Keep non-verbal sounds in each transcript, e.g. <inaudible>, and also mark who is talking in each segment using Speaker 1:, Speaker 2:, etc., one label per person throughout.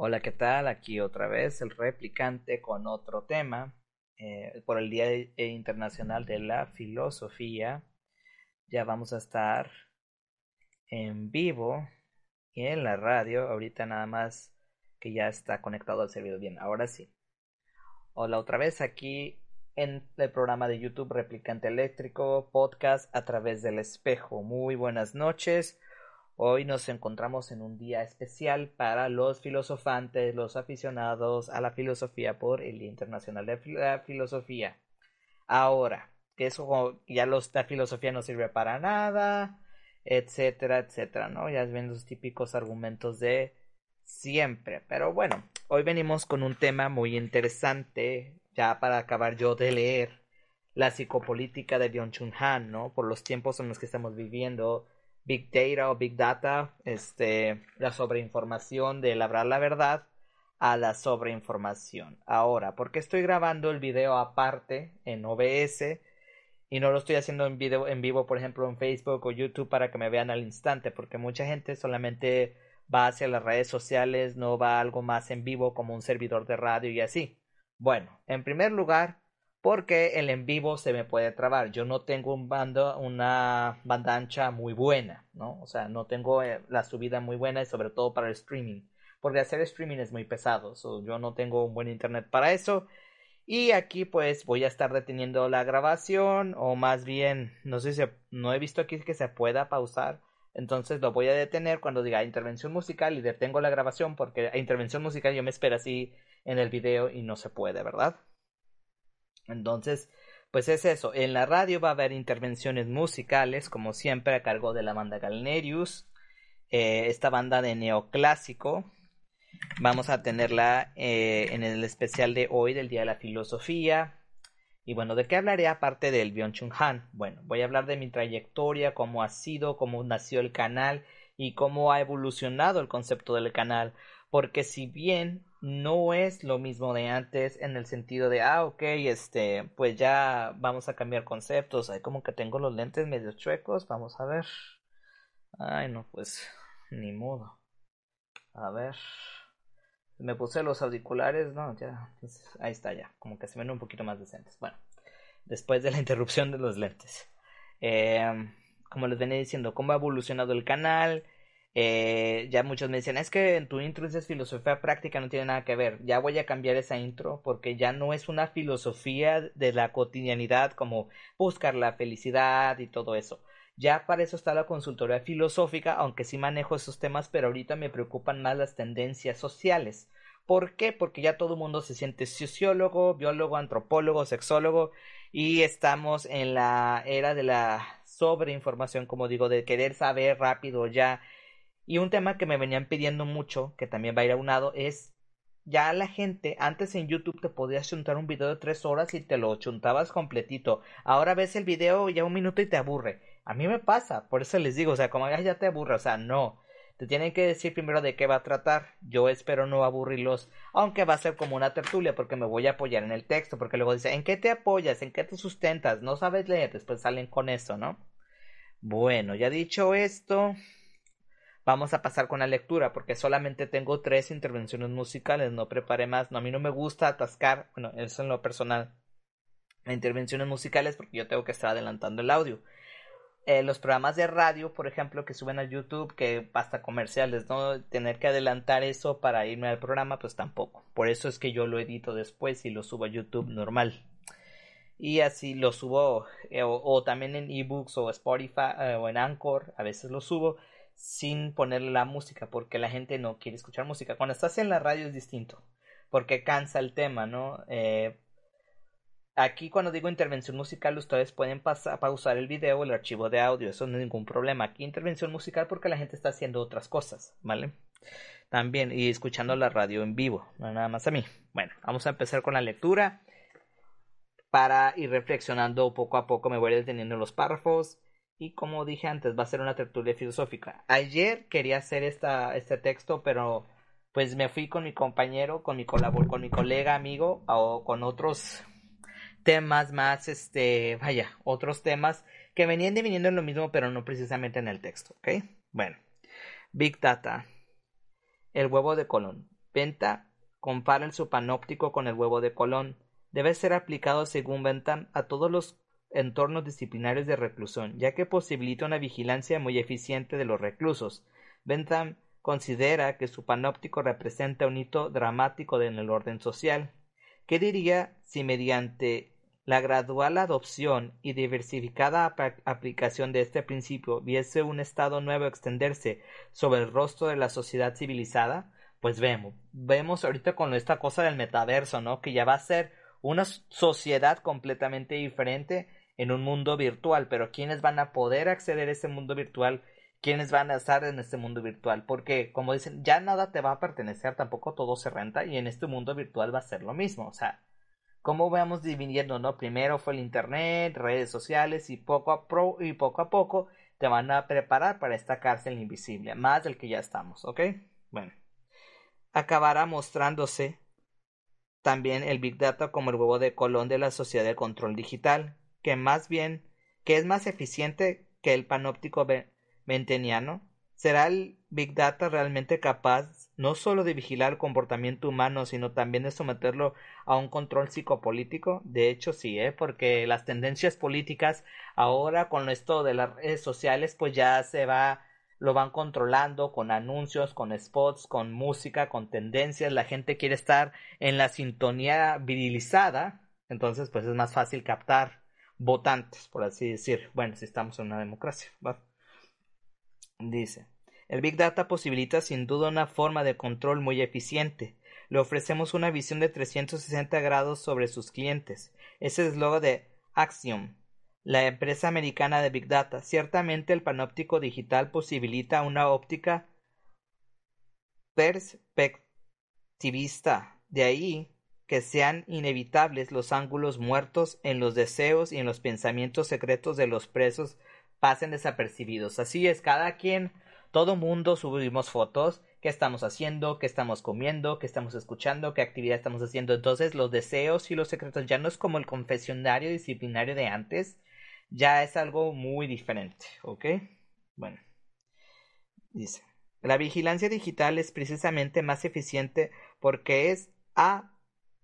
Speaker 1: Hola, ¿qué tal? Aquí otra vez el replicante con otro tema eh, por el Día Internacional de la Filosofía. Ya vamos a estar en vivo y en la radio. Ahorita nada más que ya está conectado al servidor bien. Ahora sí. Hola otra vez aquí en el programa de YouTube Replicante Eléctrico, podcast a través del espejo. Muy buenas noches. Hoy nos encontramos en un día especial para los filosofantes, los aficionados a la filosofía por el Día Internacional de la Filosofía. Ahora, que eso ya la filosofía no sirve para nada, etcétera, etcétera, ¿no? Ya ven los típicos argumentos de siempre. Pero bueno, hoy venimos con un tema muy interesante, ya para acabar yo de leer la psicopolítica de Byung-Chun Han, ¿no? Por los tiempos en los que estamos viviendo Big Data o Big Data, este, la sobreinformación de labrar la verdad a la sobreinformación. Ahora, ¿por qué estoy grabando el video aparte en OBS y no lo estoy haciendo en video en vivo, por ejemplo, en Facebook o YouTube para que me vean al instante? Porque mucha gente solamente va hacia las redes sociales, no va algo más en vivo como un servidor de radio y así. Bueno, en primer lugar, porque el en vivo se me puede trabar. Yo no tengo un bando, una banda ancha muy buena, ¿no? O sea, no tengo eh, la subida muy buena sobre todo para el streaming. Porque hacer streaming es muy pesado. yo no tengo un buen internet para eso. Y aquí pues voy a estar deteniendo la grabación o más bien, no sé si no he visto aquí que se pueda pausar. Entonces lo voy a detener cuando diga intervención musical y detengo la grabación porque a intervención musical yo me espero así en el video y no se puede, ¿verdad? Entonces, pues es eso. En la radio va a haber intervenciones musicales, como siempre, a cargo de la banda Galnerius, eh, esta banda de neoclásico. Vamos a tenerla eh, en el especial de hoy del Día de la Filosofía. Y bueno, ¿de qué hablaré aparte del Byung-Chun Han? Bueno, voy a hablar de mi trayectoria, cómo ha sido, cómo nació el canal y cómo ha evolucionado el concepto del canal. Porque si bien no es lo mismo de antes en el sentido de, ah, ok, este, pues ya vamos a cambiar conceptos. Hay como que tengo los lentes medio chuecos, vamos a ver. Ay, no, pues, ni modo. A ver. Me puse los auriculares, no, ya, pues, ahí está ya, como que se ven un poquito más decentes. Bueno, después de la <laughs> interrupción de los lentes. Eh, como les venía diciendo, cómo ha evolucionado el canal, eh, ya muchos me dicen, es que en tu intro dices filosofía práctica, no tiene nada que ver. Ya voy a cambiar esa intro porque ya no es una filosofía de la cotidianidad como buscar la felicidad y todo eso. Ya para eso está la consultoría filosófica, aunque sí manejo esos temas, pero ahorita me preocupan más las tendencias sociales. ¿Por qué? Porque ya todo el mundo se siente sociólogo, biólogo, antropólogo, sexólogo y estamos en la era de la sobreinformación, como digo, de querer saber rápido ya y un tema que me venían pidiendo mucho, que también va a ir aunado, es ya la gente, antes en YouTube te podías chuntar un video de tres horas y te lo chuntabas completito. Ahora ves el video ya un minuto y te aburre. A mí me pasa, por eso les digo, o sea, como ya te aburre, o sea, no. Te tienen que decir primero de qué va a tratar. Yo espero no aburrirlos, aunque va a ser como una tertulia, porque me voy a apoyar en el texto, porque luego dice, ¿en qué te apoyas? ¿En qué te sustentas? No sabes leer, después salen con eso, ¿no? Bueno, ya dicho esto, Vamos a pasar con la lectura porque solamente tengo tres intervenciones musicales, no preparé más. No, a mí no me gusta atascar, bueno, eso en lo personal. Intervenciones musicales porque yo tengo que estar adelantando el audio. Eh, los programas de radio, por ejemplo, que suben a YouTube, que basta comerciales, no tener que adelantar eso para irme al programa, pues tampoco. Por eso es que yo lo edito después y lo subo a YouTube normal. Y así lo subo, eh, o, también en ebooks o Spotify eh, o en Anchor, a veces lo subo sin ponerle la música porque la gente no quiere escuchar música. Cuando estás en la radio es distinto porque cansa el tema, ¿no? Eh, aquí cuando digo intervención musical ustedes pueden pausar el video el archivo de audio, eso no es ningún problema. Aquí intervención musical porque la gente está haciendo otras cosas, ¿vale? También y escuchando la radio en vivo, no nada más a mí. Bueno, vamos a empezar con la lectura. Para ir reflexionando poco a poco me voy deteniendo los párrafos y como dije antes, va a ser una tertulia filosófica. Ayer quería hacer esta, este texto, pero pues me fui con mi compañero, con mi colabor, con mi colega, amigo, o con otros temas más, este, vaya, otros temas que venían diviniendo en lo mismo, pero no precisamente en el texto, ¿ok? Bueno, Big Data, el huevo de Colón. Venta compara el supanóptico con el huevo de Colón. Debe ser aplicado, según Bentham, a todos los entornos disciplinarios de reclusión, ya que posibilita una vigilancia muy eficiente de los reclusos. Bentham considera que su panóptico representa un hito dramático en el orden social. ¿Qué diría si mediante la gradual adopción y diversificada aplicación de este principio viese un estado nuevo extenderse sobre el rostro de la sociedad civilizada? Pues vemos, vemos ahorita con esta cosa del metaverso, ¿no? Que ya va a ser una sociedad completamente diferente en un mundo virtual, pero ¿quiénes van a poder acceder a ese mundo virtual? ¿Quiénes van a estar en este mundo virtual? Porque, como dicen, ya nada te va a pertenecer, tampoco todo se renta, y en este mundo virtual va a ser lo mismo. O sea, ¿cómo vamos dividiendo, no? Primero fue el internet, redes sociales, y poco a, pro, y poco, a poco te van a preparar para esta cárcel invisible, más del que ya estamos, ¿ok? Bueno, acabará mostrándose también el Big Data como el huevo de colón de la sociedad de control digital, que más bien que es más eficiente que el panóptico menteniano? ¿Será el Big Data realmente capaz no solo de vigilar el comportamiento humano, sino también de someterlo a un control psicopolítico? De hecho, sí, ¿eh? porque las tendencias políticas ahora con esto de las redes sociales, pues ya se va, lo van controlando con anuncios, con spots, con música, con tendencias. La gente quiere estar en la sintonía virilizada, entonces pues es más fácil captar votantes, por así decir. Bueno, si estamos en una democracia. Dice, el Big Data posibilita sin duda una forma de control muy eficiente. Le ofrecemos una visión de 360 grados sobre sus clientes. Ese es el logo de Axiom, la empresa americana de Big Data. Ciertamente el panóptico digital posibilita una óptica perspectivista. De ahí que sean inevitables los ángulos muertos en los deseos y en los pensamientos secretos de los presos pasen desapercibidos. Así es, cada quien, todo mundo subimos fotos, qué estamos haciendo, qué estamos comiendo, qué estamos escuchando, qué actividad estamos haciendo. Entonces los deseos y los secretos ya no es como el confesionario disciplinario de antes, ya es algo muy diferente, ¿ok? Bueno, dice, la vigilancia digital es precisamente más eficiente porque es a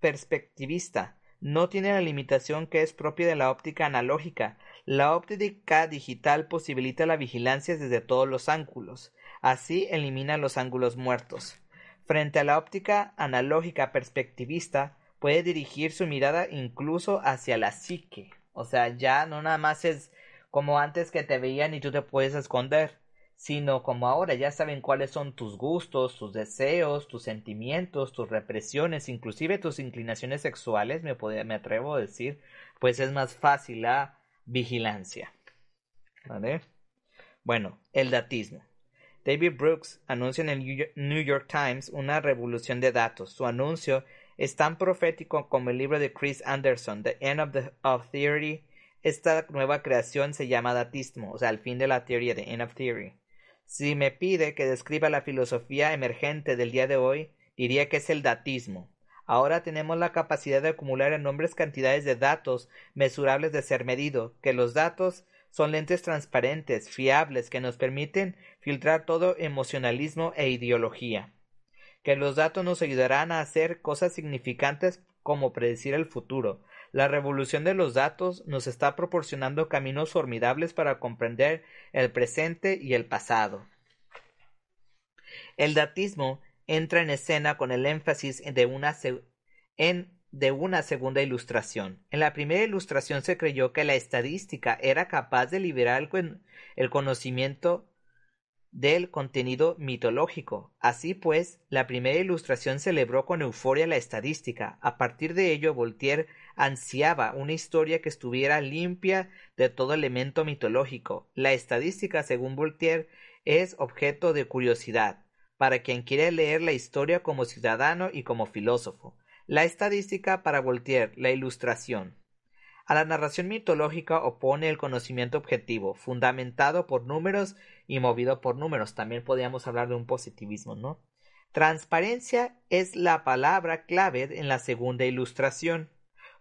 Speaker 1: perspectivista. No tiene la limitación que es propia de la óptica analógica. La óptica digital posibilita la vigilancia desde todos los ángulos. Así elimina los ángulos muertos. Frente a la óptica analógica perspectivista, puede dirigir su mirada incluso hacia la psique. O sea, ya no nada más es como antes que te veían y tú te puedes esconder sino como ahora ya saben cuáles son tus gustos, tus deseos, tus sentimientos, tus represiones, inclusive tus inclinaciones sexuales, me, me atrevo a decir, pues es más fácil la vigilancia. ¿Vale? Bueno, el datismo. David Brooks anuncia en el New York Times una revolución de datos. Su anuncio es tan profético como el libro de Chris Anderson, The End of, the, of Theory. Esta nueva creación se llama datismo, o sea, el fin de la teoría, The End of Theory. Si me pide que describa la filosofía emergente del día de hoy, diría que es el datismo. Ahora tenemos la capacidad de acumular en nombres cantidades de datos mesurables de ser medido, que los datos son lentes transparentes, fiables, que nos permiten filtrar todo emocionalismo e ideología. Que los datos nos ayudarán a hacer cosas significantes como predecir el futuro, la revolución de los datos nos está proporcionando caminos formidables para comprender el presente y el pasado. El datismo entra en escena con el énfasis de una, de una segunda ilustración. En la primera ilustración se creyó que la estadística era capaz de liberar el conocimiento del contenido mitológico. Así pues, la primera ilustración celebró con euforia la estadística. A partir de ello, Voltaire ansiaba una historia que estuviera limpia de todo elemento mitológico. La estadística, según Voltaire, es objeto de curiosidad para quien quiere leer la historia como ciudadano y como filósofo. La estadística para Voltaire, la ilustración. A la narración mitológica opone el conocimiento objetivo, fundamentado por números y movido por números. También podríamos hablar de un positivismo, ¿no? Transparencia es la palabra clave en la segunda ilustración.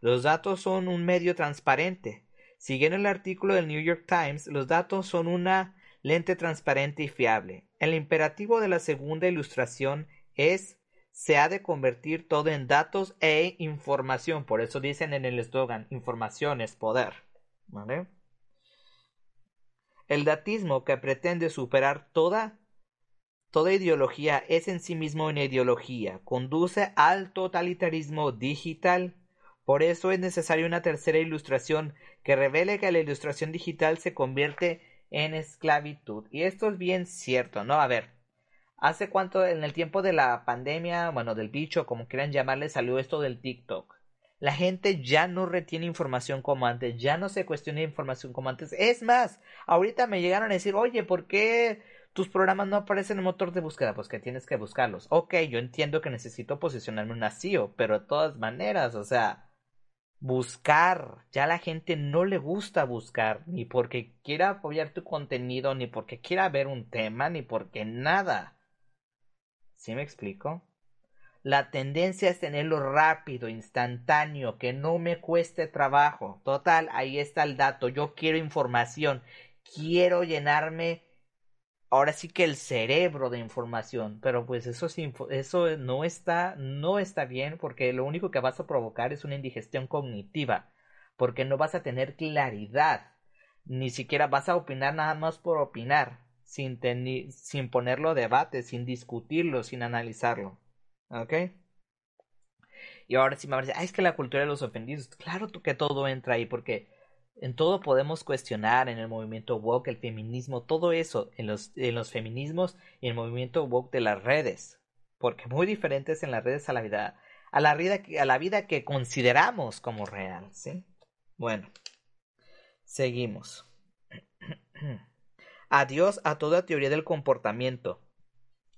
Speaker 1: Los datos son un medio transparente. Siguiendo el artículo del New York Times, los datos son una lente transparente y fiable. El imperativo de la segunda ilustración es se ha de convertir todo en datos e información. Por eso dicen en el eslogan, información es poder. El datismo que pretende superar toda, toda ideología es en sí mismo una ideología, conduce al totalitarismo digital. Por eso es necesaria una tercera ilustración que revele que la ilustración digital se convierte en esclavitud. Y esto es bien cierto, ¿no? A ver, ¿hace cuánto en el tiempo de la pandemia, bueno, del bicho, como quieran llamarle, salió esto del TikTok? La gente ya no retiene información como antes, ya no se cuestiona información como antes. Es más, ahorita me llegaron a decir, oye, ¿por qué tus programas no aparecen en el motor de búsqueda? Pues que tienes que buscarlos. Ok, yo entiendo que necesito posicionarme en un SEO, pero de todas maneras, o sea, buscar. Ya la gente no le gusta buscar, ni porque quiera apoyar tu contenido, ni porque quiera ver un tema, ni porque nada. ¿Sí me explico? La tendencia es tenerlo rápido, instantáneo, que no me cueste trabajo. Total, ahí está el dato. Yo quiero información. Quiero llenarme ahora sí que el cerebro de información, pero pues eso, eso no, está, no está bien porque lo único que vas a provocar es una indigestión cognitiva, porque no vas a tener claridad, ni siquiera vas a opinar nada más por opinar, sin, ponerlo a debate, sin discutirlo, sin analizarlo. ¿Ok? Y ahora sí me decir, ah, es que la cultura de los ofendidos, claro que todo entra ahí, porque en todo podemos cuestionar en el movimiento woke, el feminismo, todo eso, en los, en los feminismos y el movimiento woke de las redes, porque muy diferentes en las redes a la vida, a la vida, a la vida que consideramos como real, ¿sí? Bueno, seguimos. <clears throat> Adiós a toda teoría del comportamiento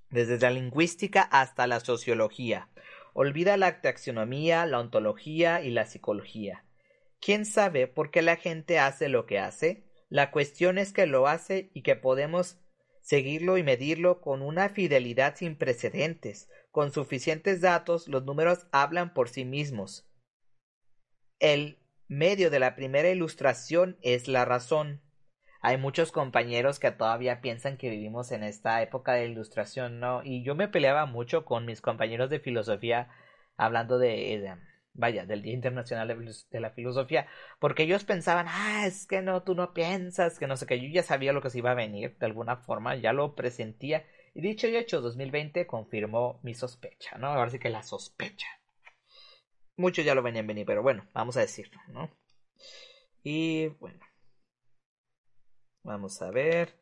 Speaker 1: desde la lingüística hasta la sociología. Olvida la taxonomía, la ontología y la psicología. ¿Quién sabe por qué la gente hace lo que hace? La cuestión es que lo hace y que podemos seguirlo y medirlo con una fidelidad sin precedentes. Con suficientes datos, los números hablan por sí mismos. El medio de la primera ilustración es la razón. Hay muchos compañeros que todavía piensan que vivimos en esta época de ilustración, ¿no? Y yo me peleaba mucho con mis compañeros de filosofía hablando de, vaya, del Día Internacional de, la Filosofía, porque ellos pensaban, ah, es que no, tú no piensas, que no sé qué, yo ya sabía lo que se iba a venir, de alguna forma, ya lo presentía, y dicho y hecho, 2020 confirmó mi sospecha, ¿no? Ahora sí que la sospecha. Muchos ya lo venían venir, pero bueno, vamos a decirlo, ¿no? Y bueno. Vamos a ver.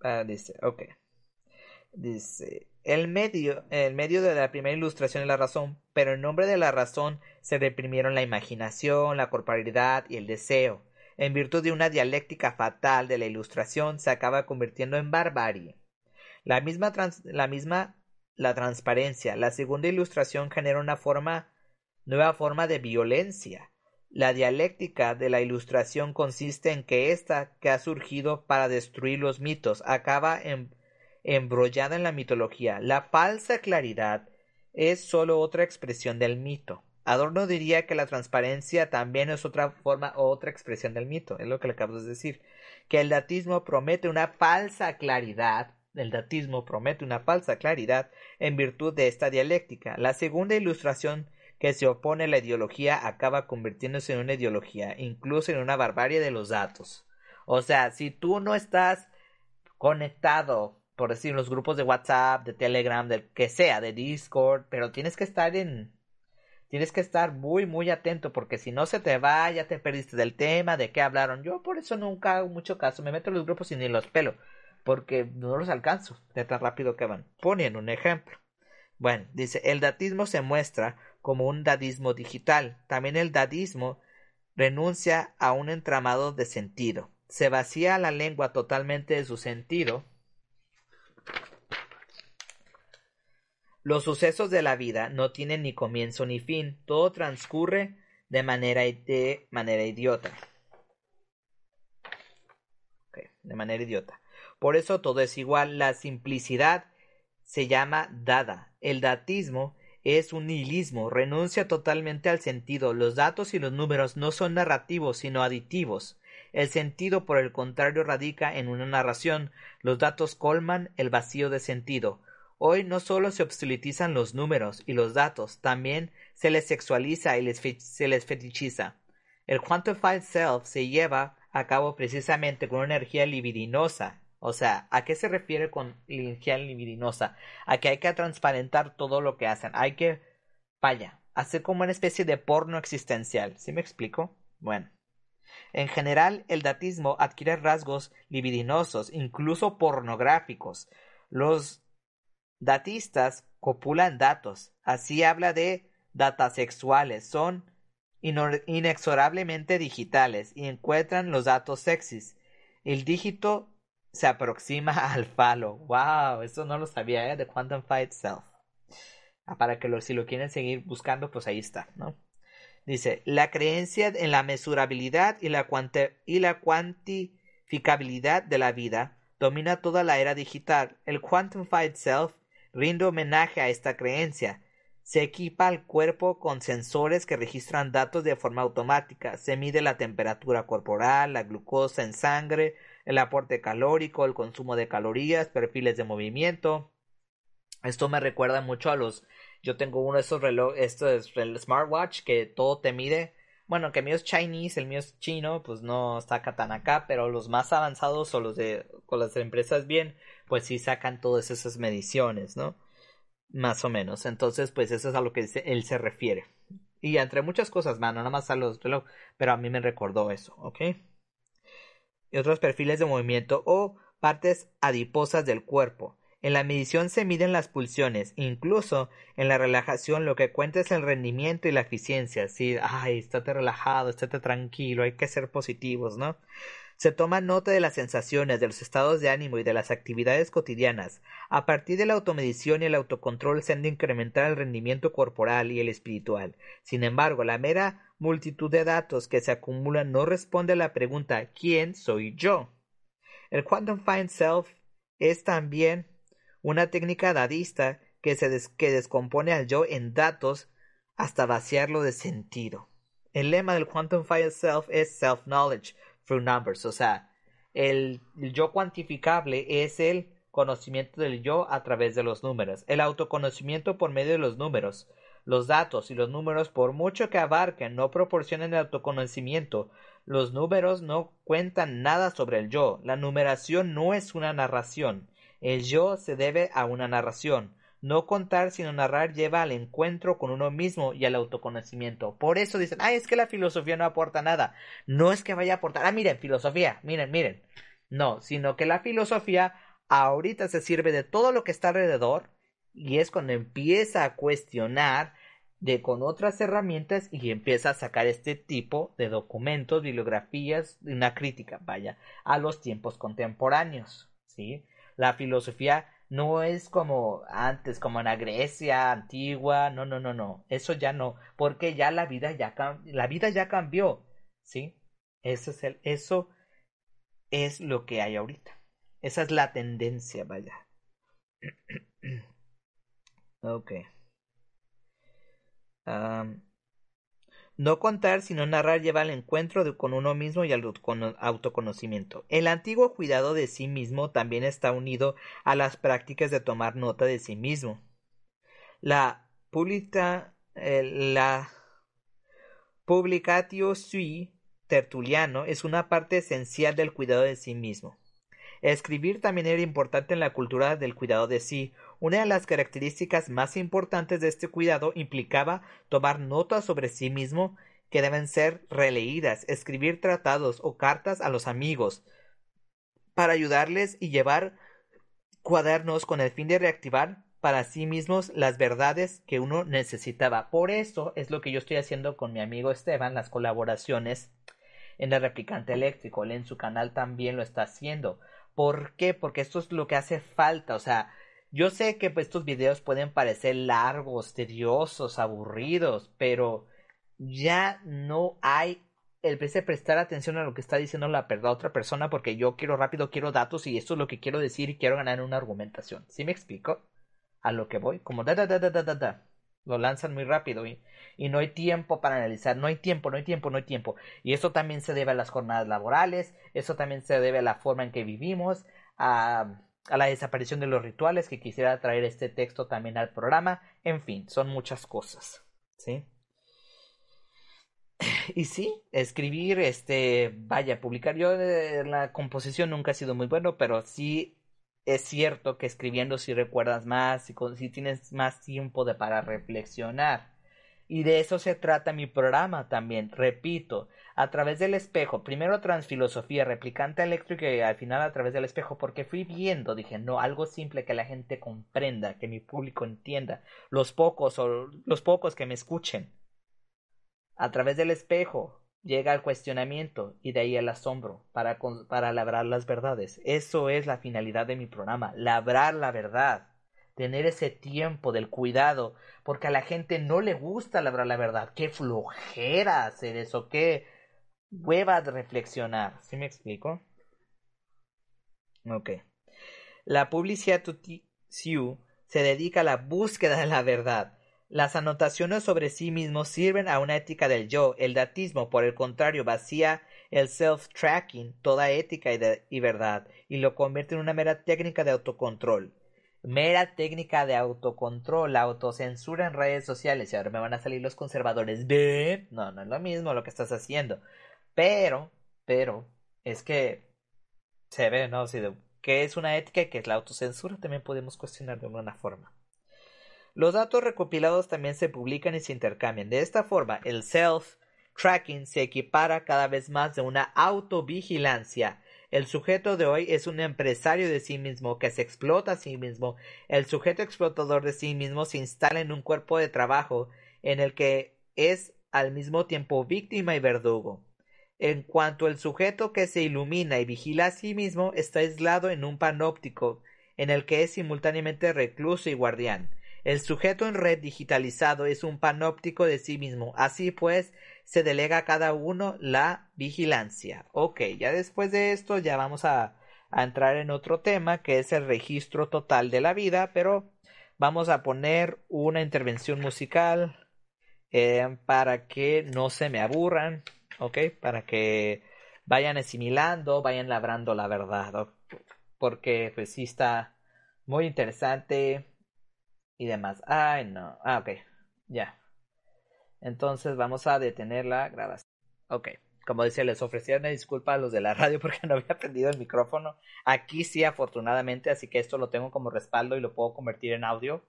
Speaker 1: Ah, dice, ok. Dice, el medio, el medio de la primera ilustración es la razón, pero en nombre de la razón se reprimieron la imaginación, la corporalidad y el deseo. En virtud de una dialéctica fatal de la ilustración se acaba convirtiendo en barbarie. La misma, la misma la transparencia. La segunda ilustración genera una forma, nueva forma de violencia. La dialéctica de la Ilustración consiste en que ésta, que ha surgido para destruir los mitos, acaba embrollada en la mitología. La falsa claridad es sólo otra expresión del mito. Adorno diría que la transparencia también es otra forma o otra expresión del mito, es lo que le acabo de decir, que el datismo promete una falsa claridad, el datismo promete una falsa claridad en virtud de esta dialéctica. La segunda ilustración que se opone a la ideología acaba convirtiéndose en una ideología, incluso en una barbarie de los datos. O sea, si tú no estás conectado, por decir, en los grupos de WhatsApp, de Telegram, del que sea, de Discord, pero tienes que estar en... Tienes que estar muy, muy atento porque si no se te va, ya te perdiste del tema, de qué hablaron. Yo por eso nunca hago mucho caso, me meto en los grupos y ni los pelo, porque no los alcanzo de tan rápido que van. Ponen un ejemplo. Bueno, dice, el datismo se muestra como un dadismo digital. También el dadismo renuncia a un entramado de sentido. Se vacía la lengua totalmente de su sentido. Los sucesos de la vida no tienen ni comienzo ni fin. Todo transcurre de manera, de manera idiota. de manera idiota. Por eso todo es igual. La simplicidad se llama dada. El datismo es un nihilismo, renuncia totalmente al sentido. Los datos y los números no son narrativos, sino aditivos. El sentido, por el contrario, radica en una narración. Los datos colman el vacío de sentido. Hoy no solo se obsoletizan los números y los datos, también se les sexualiza y se les fetichiza. El quantified self se lleva a cabo precisamente con una energía libidinosa. O sea, ¿a qué se refiere con energía libidinosa? A que hay que transparentar todo lo que hacen. Hay que, vaya, hacer como una especie de porno existencial. ¿Sí me explico? Bueno. En general, el datismo adquiere rasgos libidinosos, incluso pornográficos. Los datistas copulan datos. Así habla de datasexuales. Son inexorablemente digitales y encuentran los datos sexys. El dígito se aproxima <laughs> al falo. Wow, eso no lo sabía, ¿eh? De Quantified Self. Ah, para que lo, si lo quieren seguir buscando, pues ahí está, ¿no? Dice, la creencia en la mesurabilidad y la, y la cuantificabilidad de la vida domina toda la era digital. El Quantified Self rinde homenaje a esta creencia se equipa al cuerpo con sensores que registran datos de forma automática. Se mide la temperatura corporal, la glucosa en sangre, el aporte calórico, el consumo de calorías, perfiles de movimiento. Esto me recuerda mucho a los. Yo tengo uno de esos relojes, esto es el smartwatch que todo te mide. Bueno, que el mío es Chinese, el mío es chino, pues no saca tan acá, pero los más avanzados o los de con las empresas bien, pues sí sacan todas esas mediciones, ¿no? Más o menos. Entonces, pues eso es a lo que él se refiere. Y entre muchas cosas más, no nada más a los pero a mí me recordó eso, ¿ok? Y otros perfiles de movimiento o partes adiposas del cuerpo. En la medición se miden las pulsiones, incluso en la relajación lo que cuenta es el rendimiento y la eficiencia. Sí, ay, estate relajado, estate tranquilo, hay que ser positivos, ¿no? Se toma nota de las sensaciones, de los estados de ánimo y de las actividades cotidianas. A partir de la automedición y el autocontrol se han de incrementar el rendimiento corporal y el espiritual. Sin embargo, la mera multitud de datos que se acumulan no responde a la pregunta ¿quién soy yo? El Quantum Find Self es también una técnica dadista que, se que descompone al yo en datos hasta vaciarlo de sentido. El lema del Quantum Find Self es Self-Knowledge, numbers. O sea, el, yo cuantificable es el conocimiento del yo a través de los números. El autoconocimiento por medio de los números. Los datos y los números, por mucho que abarquen, no proporcionan el autoconocimiento. Los números no cuentan nada sobre el yo. La numeración no es una narración. El yo se debe a una narración. No contar sino narrar lleva al encuentro con uno mismo y al autoconocimiento. Por eso dicen, ay, es que la filosofía no aporta nada. No es que vaya a aportar, ah, miren, filosofía, miren, miren. No, sino que la filosofía ahorita se sirve de todo lo que está alrededor y es cuando empieza a cuestionar de con otras herramientas y empieza a sacar este tipo de documentos, bibliografías, una crítica, vaya, a los tiempos contemporáneos, ¿sí? La filosofía no es como antes, como en la Grecia antigua, no, no, no, no, eso ya no, porque ya la vida ya, la vida ya cambió, ¿sí? Eso es, el, eso es lo que hay ahorita. Esa es la tendencia, vaya. <clears throat> ok. No contar, sino narrar lleva al encuentro con uno mismo y al autoconocimiento. El antiguo cuidado de sí mismo también está unido a las prácticas de tomar nota de sí mismo. La eh, la publicatio sui tertuliano es una parte esencial del cuidado de sí mismo. Escribir también era importante en la cultura del cuidado de sí. Una de las características más importantes de este cuidado implicaba tomar notas sobre sí mismo que deben ser releídas, escribir tratados o cartas a los amigos para ayudarles y llevar cuadernos con el fin de reactivar para sí mismos las verdades que uno necesitaba. Por eso es lo que yo estoy haciendo con mi amigo Esteban, las colaboraciones en el replicante eléctrico. Él en su canal también lo está haciendo. ¿Por qué? Porque esto es lo que hace falta. O sea, yo sé que pues, estos videos pueden parecer largos, tediosos, aburridos, pero ya no hay el de prestar atención a lo que está diciendo la, otra persona porque yo quiero rápido, quiero datos y esto es lo que quiero decir y quiero ganar una argumentación. ¿Sí me explico? A lo que voy, como da da da da da da Lo lanzan muy rápido y, y no hay tiempo para analizar, no hay tiempo, no hay tiempo, no hay tiempo. Y eso también se debe a las jornadas laborales, eso también se debe a la forma en que vivimos, a a la desaparición de los rituales, que quisiera traer este texto también al programa. En fin, son muchas cosas. ¿Sí? <clears throat> Y sí, escribir, este, vaya, publicar. Yo eh, la composición nunca ha sido muy bueno, pero sí es cierto que escribiendo si recuerdas más, si, tienes más tiempo de para reflexionar. Y de eso se trata mi programa también, repito, a través del espejo, primero transfilosofía, replicante eléctrica y al final a través del espejo, porque fui viendo, dije, no, algo simple que la gente comprenda, que mi público entienda, los pocos o los pocos que me escuchen. A través del espejo llega el cuestionamiento y de ahí el asombro para, para labrar las verdades. Eso es la finalidad de mi programa, labrar la verdad, tener ese tiempo del cuidado, porque a la gente no le gusta labrar la verdad. Qué flojera hacer eso, qué hueva de reflexionar. ¿Sí me explico? Ok. La publicidad se dedica a la búsqueda de la verdad las anotaciones sobre sí mismos sirven a una ética del yo. El datismo, por el contrario, vacía el self-tracking, toda ética y, verdad, y lo convierte en una mera técnica de autocontrol. Mera técnica de autocontrol, la autocensura en redes sociales. Y ahora me van a salir los conservadores. ¿Ven? No, no es lo mismo lo que estás haciendo. Pero, pero, es que se ve, ¿no? Si que es una ética y que es la autocensura, también podemos cuestionar de alguna forma. Los datos recopilados también se publican y se intercambian. De esta forma, el self-tracking se equipara cada vez más de una autovigilancia. El sujeto de hoy es un empresario de sí mismo que se explota a sí mismo. El sujeto explotador de sí mismo se instala en un cuerpo de trabajo en el que es al mismo tiempo víctima y verdugo. En cuanto el sujeto que se ilumina y vigila a sí mismo está aislado en un panóptico en el que es simultáneamente recluso y guardián. El sujeto en red digitalizado es un panóptico de sí mismo. Así pues, se delega a cada uno la vigilancia. Ok, ya después de esto ya vamos a, entrar en otro tema que es el registro total de la vida, pero vamos a poner una intervención musical eh, para que no se me aburran, ok, para que vayan asimilando, vayan labrando la verdad, porque pues sí está muy interesante y demás. Ay, no. Ah, ok. Ya. Entonces vamos a detener la grabación. Ok. Como decía, les ofrecía una disculpa a los de la radio <laughs> porque no había prendido el micrófono. Aquí sí, afortunadamente, así que esto lo tengo como respaldo y lo puedo convertir en audio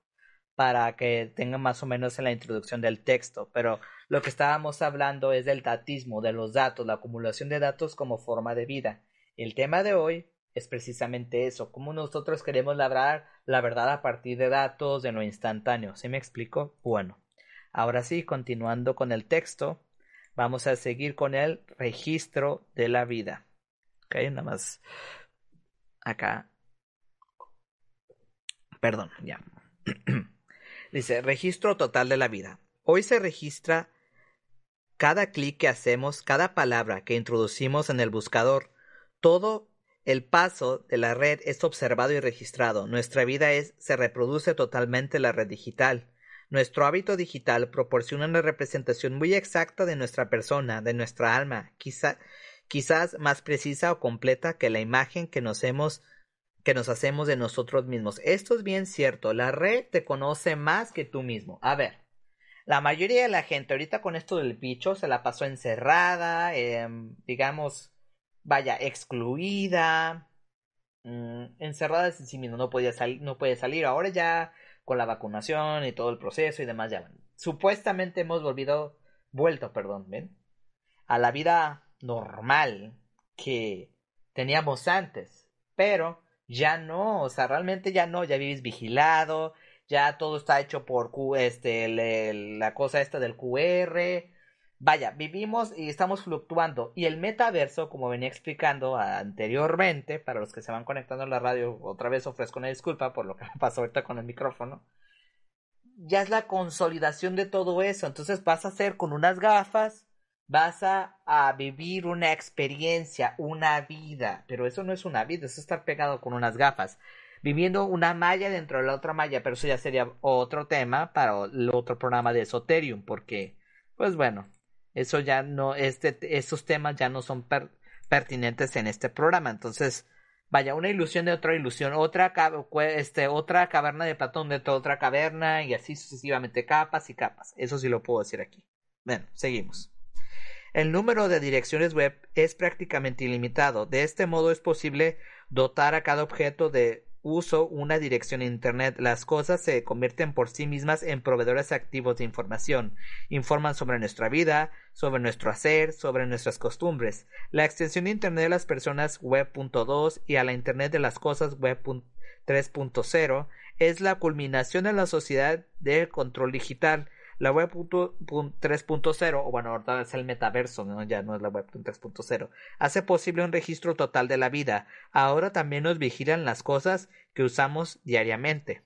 Speaker 1: para que tengan más o menos en la introducción del texto. Pero lo que estábamos hablando es del datismo, de los datos, la acumulación de datos como forma de vida. El tema de hoy es precisamente eso, cómo nosotros queremos labrar la verdad a partir de datos de lo instantáneo. ¿Sí me explico? Bueno, ahora sí, continuando con el texto, vamos a seguir con el registro de la vida. Ok, nada más acá. Perdón, ya. <clears throat> Dice, registro total de la vida. Hoy se registra cada clic que hacemos, cada palabra que introducimos en el buscador, todo el paso de la red es observado y registrado. Nuestra vida es, se reproduce totalmente en la red digital. Nuestro hábito digital proporciona una representación muy exacta de nuestra persona, de nuestra alma, quizá, quizás más precisa o completa que la imagen que nos hemos que nos hacemos de nosotros mismos. Esto es bien cierto, la red te conoce más que tú mismo. A ver, la mayoría de la gente ahorita con esto del bicho se la pasó encerrada, em, digamos, vaya, excluida, mm, encerrada en sí mismo, no podía salir, no puede salir. Ahora ya con la vacunación y todo el proceso y demás ya supuestamente hemos volvido, vuelto, perdón, ¿ven? A la vida normal que teníamos antes, pero ya no, o sea, realmente ya no, ya vives vigilado, ya todo está hecho por Q, este, la cosa esta del QR, Vaya, vivimos y estamos fluctuando. Y el metaverso, como venía explicando anteriormente, para los que se van conectando a la radio, otra vez ofrezco una disculpa por lo que me pasó ahorita con el micrófono. Ya es la consolidación de todo eso. Entonces vas a hacer con unas gafas, vas a, a vivir una experiencia, una vida. Pero eso no es una vida, es estar pegado con unas gafas viviendo una malla dentro de la otra malla, pero eso ya sería otro tema para el otro programa de Esoterium, porque, pues bueno, eso ya no, este, esos temas ya no son pertinentes en este programa. Entonces, vaya, una ilusión de otra ilusión, otra, este, otra caverna de Platón de otra caverna y así sucesivamente, capas y capas. Eso sí lo puedo decir aquí. Bueno, seguimos. El número de direcciones web es prácticamente ilimitado. De este modo es posible dotar a cada objeto de uso una dirección Internet. Las cosas se convierten por sí mismas en proveedores activos de información. Informan sobre nuestra vida, sobre nuestro hacer, sobre nuestras costumbres. La extensión de Internet de las personas Web.2 y a la Internet de las cosas Web 3.0 es la culminación de la sociedad del control digital la web 3.0, o bueno, ahorita es el metaverso, ya no es la web 3.0, hace posible un registro total de la vida. Ahora también nos vigilan las cosas que usamos diariamente.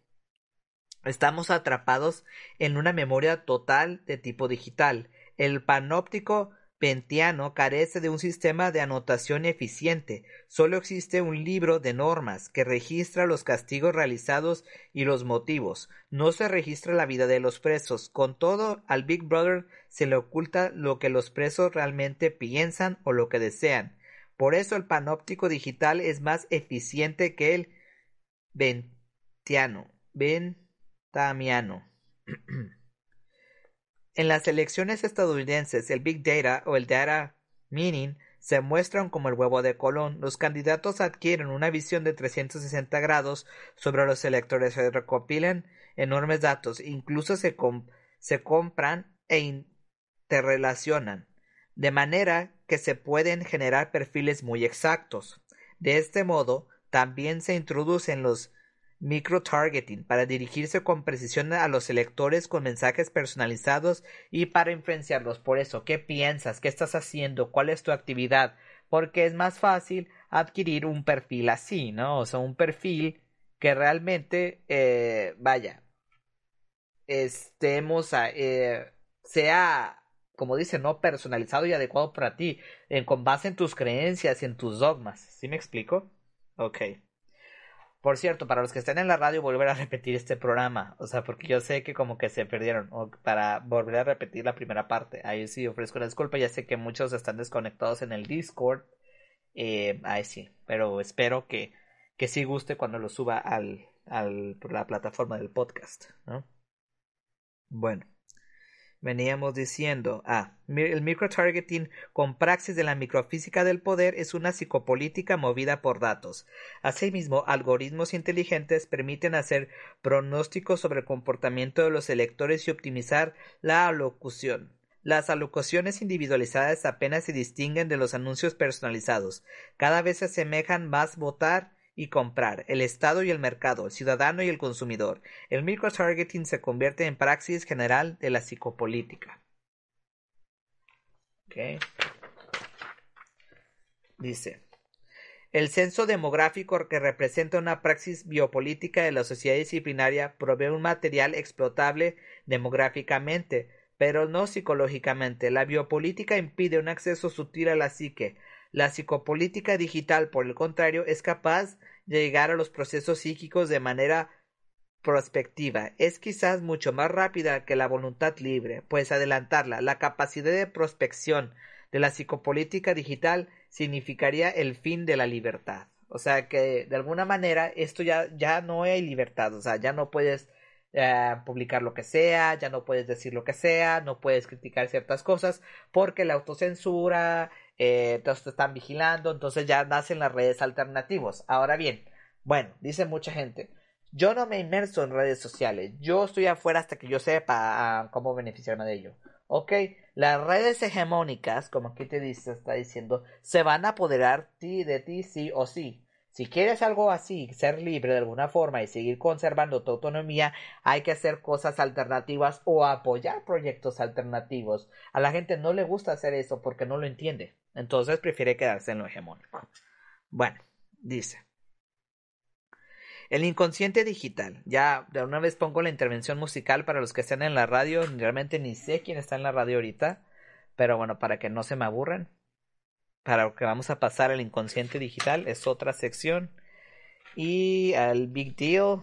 Speaker 1: Estamos atrapados en una memoria total de tipo digital. El panóptico Pentiano carece de un sistema de anotación eficiente. Solo existe un libro de normas que registra los castigos realizados y los motivos. No se registra la vida de los presos. Con todo, al Big Brother se le oculta lo que los presos realmente piensan o lo que desean. Por eso el panóptico digital es más eficiente que el Ventiano. Ventamiano. <clears throat> En las elecciones estadounidenses, el Big Data o el Data Mining se muestran como el huevo de Colón. Los candidatos adquieren una visión de 360 grados sobre los electores, se recopilan enormes datos, incluso se, se compran e interrelacionan, de manera que se pueden generar perfiles muy exactos. De este modo, también se introducen los micro-targeting para dirigirse con precisión a los electores con mensajes personalizados y para influenciarlos. Por eso, ¿qué piensas? ¿Qué estás haciendo? ¿Cuál es tu actividad? Porque es más fácil adquirir un perfil así, ¿no? O sea, un perfil que realmente, eh, vaya, estemos, a, eh, sea, como dice, no personalizado y adecuado para ti, con base en tus creencias y en tus dogmas. ¿Sí me explico? Ok. Por cierto, para los que estén en la radio, volver a repetir este programa. O sea, porque yo sé que como que se perdieron. O para volver a repetir la primera parte. Ahí sí ofrezco la disculpa. Ya sé que muchos están desconectados en el Discord. Eh, ahí sí. Pero espero que, que sí guste cuando lo suba al, al la plataforma del podcast. ¿no? Bueno veníamos diciendo, ah, el microtargeting con praxis de la microfísica del poder es una psicopolítica movida por datos. Asimismo, algoritmos inteligentes permiten hacer pronósticos sobre el comportamiento de los electores y optimizar la alocución. Las alocuciones individualizadas apenas se distinguen de los anuncios personalizados. Cada vez se asemejan más votar y comprar, el Estado y el mercado, el ciudadano y el consumidor. El microtargeting se convierte en praxis general de la psicopolítica. Dice. El censo demográfico que representa una praxis biopolítica de la sociedad disciplinaria provee un material explotable demográficamente, pero no psicológicamente. La biopolítica impide un acceso sutil a la psique, la psicopolítica digital, por el contrario, es capaz de llegar a los procesos psíquicos de manera prospectiva. Es quizás mucho más rápida que la voluntad libre, pues adelantarla, la capacidad de prospección de la psicopolítica digital significaría el fin de la libertad. O sea que de alguna manera esto ya, ya no hay libertad, o sea, ya no puedes eh, publicar lo que sea, ya no puedes decir lo que sea, no puedes criticar ciertas cosas, porque la autocensura, eh, te están vigilando, entonces ya nacen las redes alternativas. Ahora bien, bueno, dice mucha gente, yo no me inmerso en redes sociales, yo estoy afuera hasta que yo sepa ah, cómo beneficiarme de ello. Ok, las redes hegemónicas, como aquí te dice, está diciendo, se van a apoderar de ti sí o sí. Si quieres algo así, ser libre de alguna forma y seguir conservando tu autonomía, hay que hacer cosas alternativas o apoyar proyectos alternativos. A la gente no le gusta hacer eso porque no lo entiende. Entonces prefiere quedarse en lo hegemónico. Bueno, dice. El inconsciente digital. Ya de una vez pongo la intervención musical para los que estén en la radio. Realmente ni sé quién está en la radio ahorita. Pero bueno, para que no se me aburran. Para lo que vamos a pasar al inconsciente digital es otra sección. Y al Big Deal.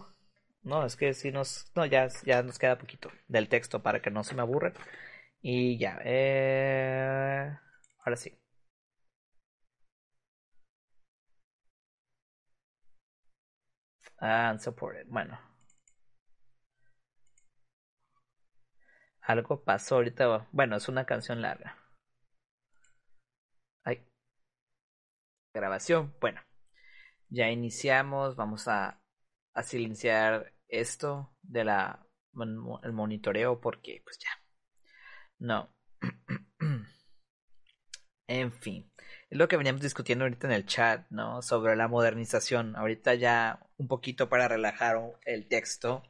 Speaker 1: No, es que si nos. No, ya, ya nos queda poquito del texto para que no se me aburran. Y ya. Eh, ahora sí. Unsupported. Bueno. Algo pasó ahorita. Bueno, es una canción larga. Ay. Grabación. Bueno. Ya iniciamos. Vamos a, a silenciar esto de la el monitoreo porque pues ya. No. <clears throat> en fin. Es lo que veníamos discutiendo ahorita en el chat, ¿no? Sobre la modernización. Ahorita ya un poquito para relajar el texto.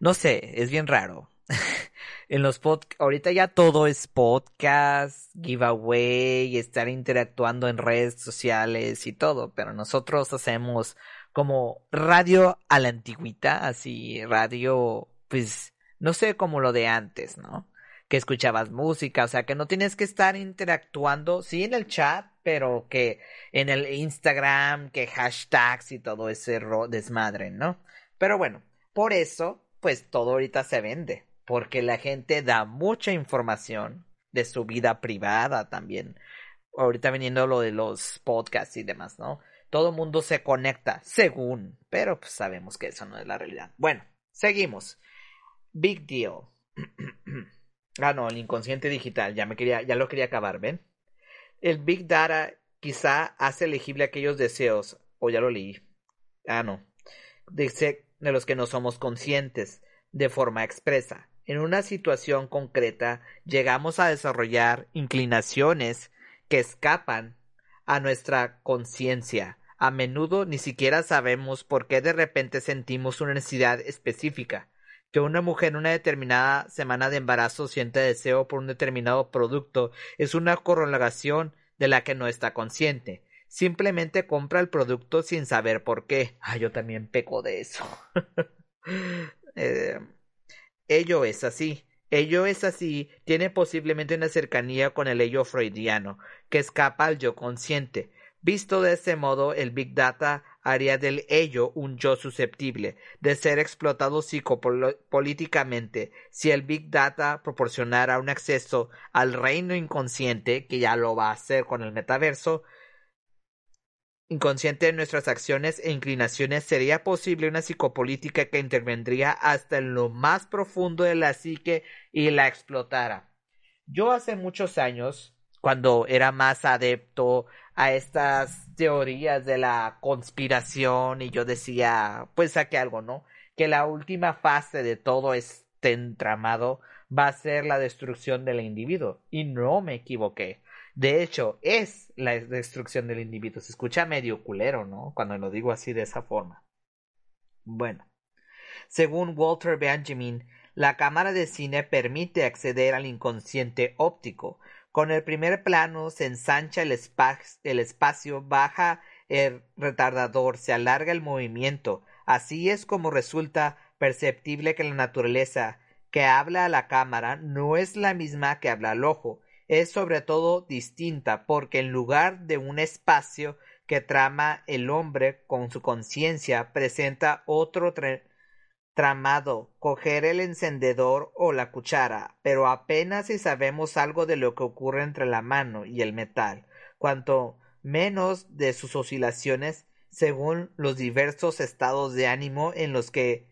Speaker 1: No sé, es bien raro. <laughs> en los podcasts, ahorita ya todo es podcast, giveaway, estar interactuando en redes sociales y todo, pero nosotros hacemos como radio a la antigüita, así radio, pues, no sé, como lo de antes, ¿no? Que escuchabas música, o sea, que no tienes que estar interactuando, sí en el chat, pero que en el Instagram, que hashtags y todo ese desmadre, ¿no? Pero bueno, por eso, pues todo ahorita se vende, porque la gente da mucha información de su vida privada también. Ahorita viniendo lo de los podcasts y demás, ¿no? Todo mundo se conecta, según, pero pues sabemos que eso no es la realidad. Bueno, seguimos. Big deal. <clears throat> ah, no, el inconsciente digital, ya me quería, ya lo quería acabar, ¿ven? El Big Data quizá hace elegible aquellos deseos, o ya lo leí. Ah, no. De, de los que no somos conscientes, de forma expresa. En una situación concreta, llegamos a desarrollar inclinaciones que escapan a nuestra conciencia a menudo ni siquiera sabemos por qué de repente sentimos una necesidad específica. Que una mujer en una determinada semana de embarazo siente deseo por un determinado producto es una correlación de la que no está consciente. Simplemente compra el producto sin saber por qué. Ah, yo también peco de eso. <laughs> eh, ello es así. Ello es así, tiene posiblemente una cercanía con el ello freudiano, que escapa al yo consciente. Visto de ese modo, el Big Data haría del ello un yo susceptible de ser explotado psicopolíticamente si el Big Data proporcionara un acceso al reino inconsciente, que ya lo va a hacer con el metaverso, inconsciente de nuestras acciones e inclinaciones, sería posible una psicopolítica que intervendría hasta en lo más profundo de la psique y la explotara. Yo hace muchos años, cuando era más adepto a estas teorías de la conspiración y yo decía, pues saqué algo, ¿no? Que la última fase de todo este entramado va a ser la destrucción del individuo. Y no me equivoqué. De hecho, es la destrucción del individuo. Se escucha medio culero, ¿no? Cuando lo digo así de esa forma. Bueno, según Walter Benjamin, la cámara de cine permite acceder al inconsciente óptico, con el primer plano se ensancha el, espacio, baja el retardador, se alarga el movimiento. Así es como resulta perceptible que la naturaleza que habla a la cámara no es la misma que habla al ojo, es sobre todo distinta porque en lugar de un espacio que trama el hombre con su conciencia presenta otro tramado coger el encendedor o la cuchara, pero apenas si sabemos algo de lo que ocurre entre la mano y el metal, cuanto menos de sus oscilaciones según los diversos estados de ánimo en los que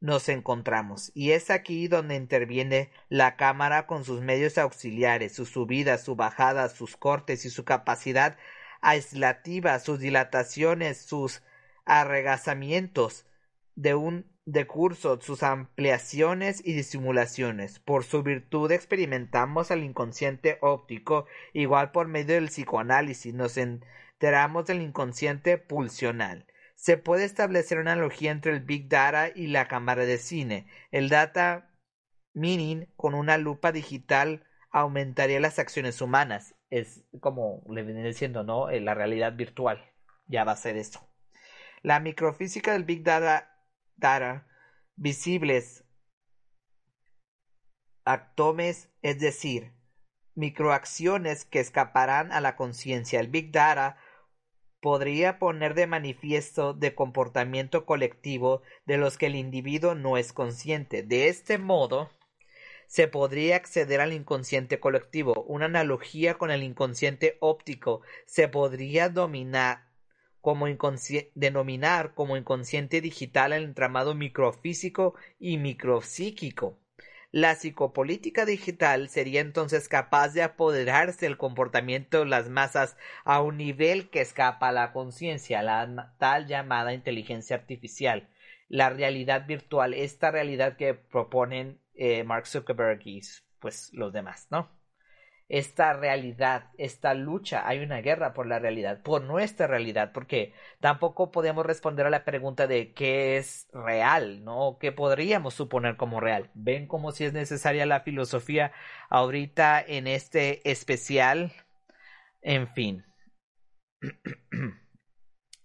Speaker 1: nos encontramos. Y es aquí donde interviene la cámara con sus medios auxiliares, sus subidas, sus bajadas, sus cortes y su capacidad aislativa, sus dilataciones, sus arregazamientos de un de curso, sus ampliaciones y disimulaciones. Por su virtud experimentamos al inconsciente óptico, igual por medio del psicoanálisis nos enteramos del inconsciente pulsional. Se puede establecer una analogía entre el Big Data y la cámara de cine. El data mining con una lupa digital aumentaría las acciones humanas. Es como le viene diciendo, ¿no? Eh, la realidad virtual. Ya va a ser eso. La microfísica del Big Data data visibles actomes, es decir, microacciones que escaparán a la conciencia. El Big Data podría poner de manifiesto de comportamiento colectivo de los que el individuo no es consciente. De este modo, se podría acceder al inconsciente colectivo. Una analogía con el inconsciente óptico se podría dominar como denominar como inconsciente digital el entramado microfísico y micropsíquico. La psicopolítica digital sería entonces capaz de apoderarse del comportamiento de las masas a un nivel que escapa a la conciencia, la tal llamada inteligencia artificial, la realidad virtual, esta realidad que proponen eh, Mark Zuckerberg y pues los demás, ¿no? Esta realidad, esta lucha, hay una guerra por la realidad, por nuestra realidad, porque tampoco podemos responder a la pregunta de qué es real, ¿no? ¿Qué podríamos suponer como real? ¿Ven como si es necesaria la filosofía ahorita en este especial? En fin. <clears throat>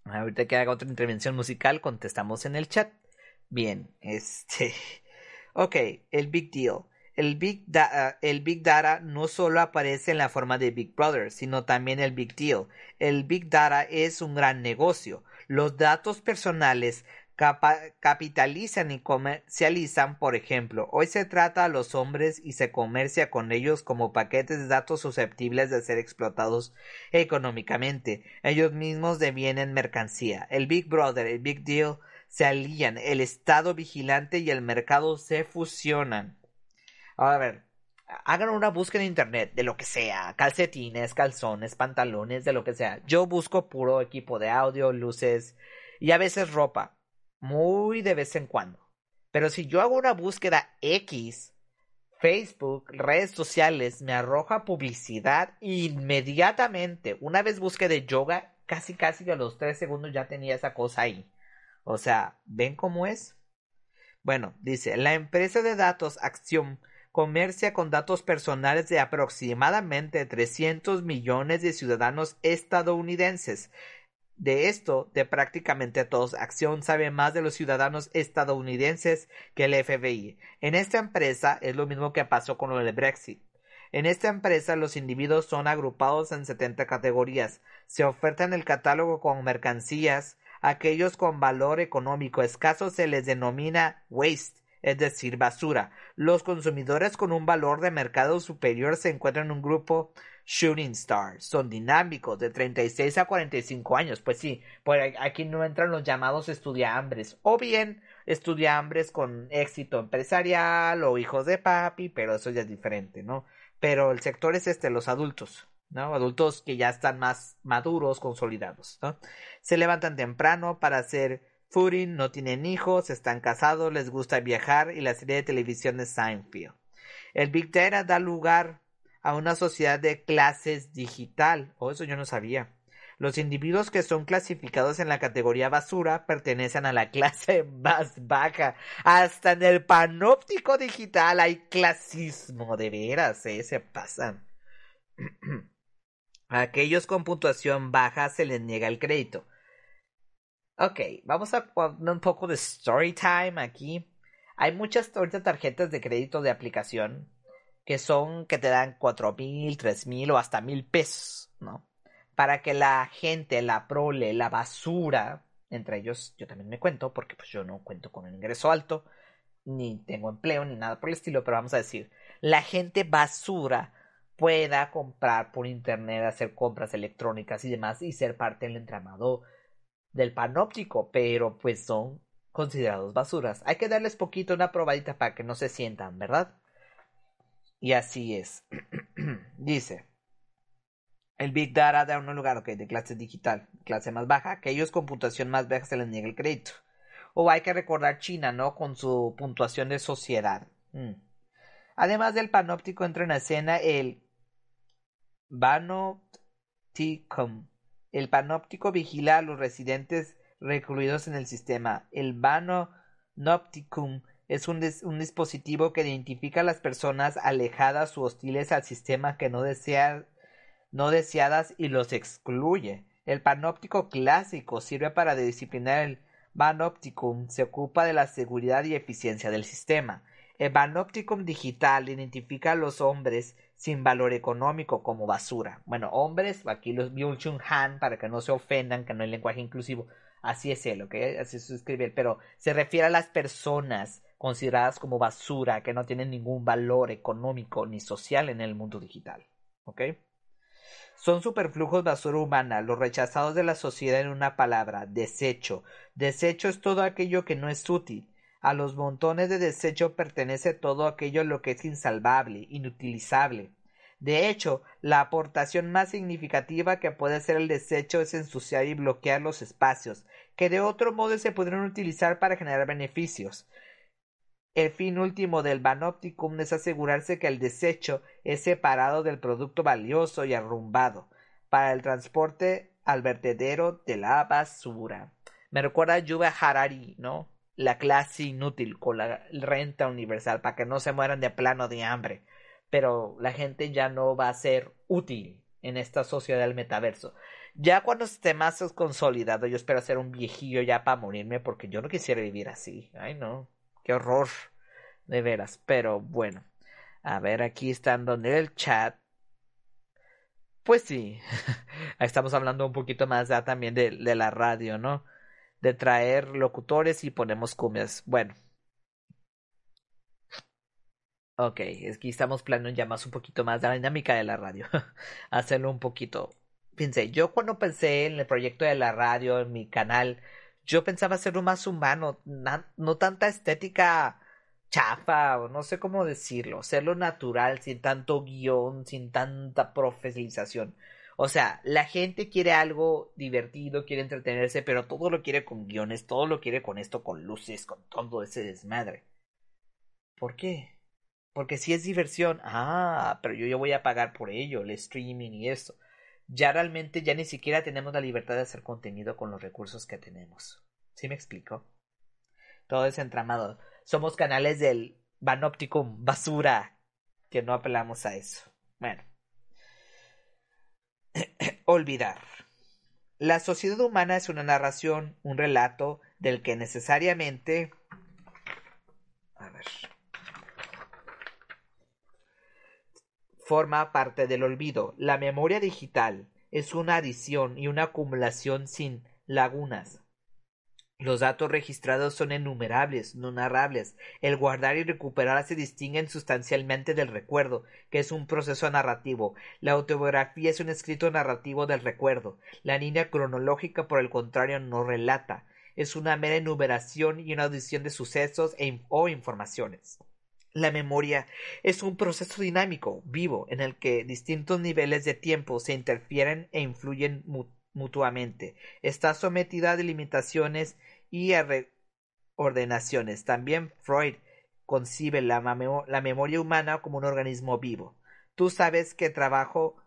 Speaker 1: ahorita que haga otra intervención musical, contestamos en el chat. Bien, este. <laughs> Ok, el big deal. El Big, el Big Data no solo aparece en la forma de Big Brother, sino también el Big Deal. El Big Data es un gran negocio. Los datos personales capitalizan y comercializan, por ejemplo. Hoy se trata a los hombres y se comercia con ellos como paquetes de datos susceptibles de ser explotados económicamente. Ellos mismos devienen mercancía. El Big Brother, el Big Deal se alían, el Estado vigilante y el mercado se fusionan. A ver, hagan una búsqueda en internet de lo que sea, calcetines, calzones, pantalones, de lo que sea. Yo busco puro equipo de audio, luces y a veces ropa, muy de vez en cuando. Pero si yo hago una búsqueda X, Facebook, redes sociales, me arroja publicidad inmediatamente. Una vez busqué de yoga, casi casi a los tres segundos ya tenía esa cosa ahí. O sea, ¿ven cómo es? Bueno, dice, la empresa de datos Acción comercia con datos personales de aproximadamente 300 millones de ciudadanos estadounidenses. De esto, de prácticamente todos, Acción sabe más de los ciudadanos estadounidenses que el FBI. En esta empresa es lo mismo que pasó con lo del Brexit. En esta empresa los individuos son agrupados en 70 categorías. Se ofertan el catálogo con mercancías. Aquellos con valor económico escaso se les denomina waste es decir, basura. Los consumidores con un valor de mercado superior se encuentran en un grupo Shooting Stars. Son dinámicos de 36 a 45 años. Pues sí, pues aquí no entran los llamados estudiambres. O bien estudiambres con éxito empresarial o hijos de papi, pero eso ya es diferente, ¿no? Pero el sector es este, los adultos. ¿no? Adultos que ya están más maduros, consolidados, ¿no? Se levantan temprano para hacer Footing no tienen hijos, están casados, les gusta viajar y la serie de televisión es Seinfeld. El Big Data da lugar a una sociedad de clases digital. Oh, eso yo no sabía. Los individuos que son clasificados en la categoría basura pertenecen a la <laughs> clase más baja. Hasta en el panóptico digital hay clasismo, de veras, ¿eh? se pasan. <clears throat> a aquellos con puntuación baja se les niega el crédito. Ok, vamos a poner un poco de story time aquí. Hay muchas tarjetas de crédito de aplicación que son que te dan cuatro mil, tres mil o hasta mil pesos, ¿no? Para que la gente, la prole, la basura, entre ellos yo también me cuento, porque pues yo no cuento con un ingreso alto, ni tengo empleo, ni nada por el estilo, pero vamos a decir, la gente basura pueda comprar por internet, hacer compras electrónicas y demás y ser parte del entramado del panóptico, pero pues son considerados basuras. Hay que darles poquito una probadita para que no se sientan, ¿verdad? Y así es. <clears throat> Dice, el Big Data da un lugar, ok, de clase digital, clase más baja, aquellos con puntuación más baja se les niega el crédito. O hay que recordar China, ¿no? Con su puntuación de sociedad. Mm. Además del panóptico entra en escena el Banopticum, el panóptico vigila a los residentes recluidos en el sistema. El Banopticum es un, dispositivo que identifica a las personas alejadas u hostiles al sistema que no, no deseadas y los excluye. El panóptico clásico sirve para disciplinar el Banopticum, se ocupa de la seguridad y eficiencia del sistema. El Banopticum digital identifica a los hombres sin valor económico como basura. Bueno, hombres, aquí los Byung Han para que no se ofendan, que no hay lenguaje inclusivo. Así es él, ¿ok? Así se escribe, pero se refiere a las personas consideradas como basura, que no tienen ningún valor económico ni social en el mundo digital, ¿ok? Son superflujos basura humana, los rechazados de la sociedad en una palabra, desecho. Desecho es todo aquello que no es útil. A los montones de desecho pertenece todo aquello lo que es insalvable, inutilizable. De hecho, la aportación más significativa que puede hacer el desecho es ensuciar y bloquear los espacios, que de otro modo se podrían utilizar para generar beneficios. El fin último del Banopticum es asegurarse que el desecho es separado del producto valioso y arrumbado para el transporte al vertedero de la basura. Me recuerda a Yuval Harari, ¿no? La clase inútil con la renta universal para que no se mueran de plano de hambre. Pero la gente ya no va a ser útil en esta sociedad del metaverso. Ya cuando esté más consolidado, yo espero ser un viejillo ya para morirme porque yo no quisiera vivir así. Ay, no. Qué horror. De veras. Pero bueno. A ver, aquí están donde el chat. Pues sí. <laughs> Estamos hablando un poquito más ya también de, de la radio, ¿no? De traer locutores y ponemos cumbias. Bueno. Ok, aquí estamos planeando ya más un poquito más de la dinámica de la radio. <laughs> Hacerlo un poquito. Fíjense, yo cuando pensé en el proyecto de la radio, en mi canal, yo pensaba hacerlo más humano, no tanta estética chafa, o no sé cómo decirlo, hacerlo natural, sin tanto guion, sin tanta profesionalización. O sea, la gente quiere algo divertido, quiere entretenerse, pero todo lo quiere con guiones, todo lo quiere con esto, con luces, con todo ese desmadre. ¿Por qué? Porque si es diversión, ah, pero yo, yo voy a pagar por ello, el streaming y esto ya realmente ya ni siquiera tenemos la libertad de hacer contenido con los recursos que tenemos. ¿Sí me explico? Todo es entramado. Somos canales del Banopticum, basura, que no apelamos a eso. Bueno. <coughs> Olvidar. La sociedad humana es una narración, un relato del que necesariamente... Forma parte del olvido. La memoria digital es una adición y una acumulación sin lagunas. Los datos registrados son innumerables, no narrables. El guardar y recuperar se distinguen sustancialmente del recuerdo, que es un proceso narrativo. La autobiografía es un escrito narrativo del recuerdo. La línea cronológica, por el contrario, no relata. Es una mera enumeración y una adición de sucesos e o informaciones. La memoria es un proceso dinámico, vivo, en el que distintos niveles de tiempo se interfieren e influyen mutuamente. Está sometida a delimitaciones y a reordenaciones. También Freud concibe la, la, memoria humana como un organismo vivo. Tú sabes que trabajo,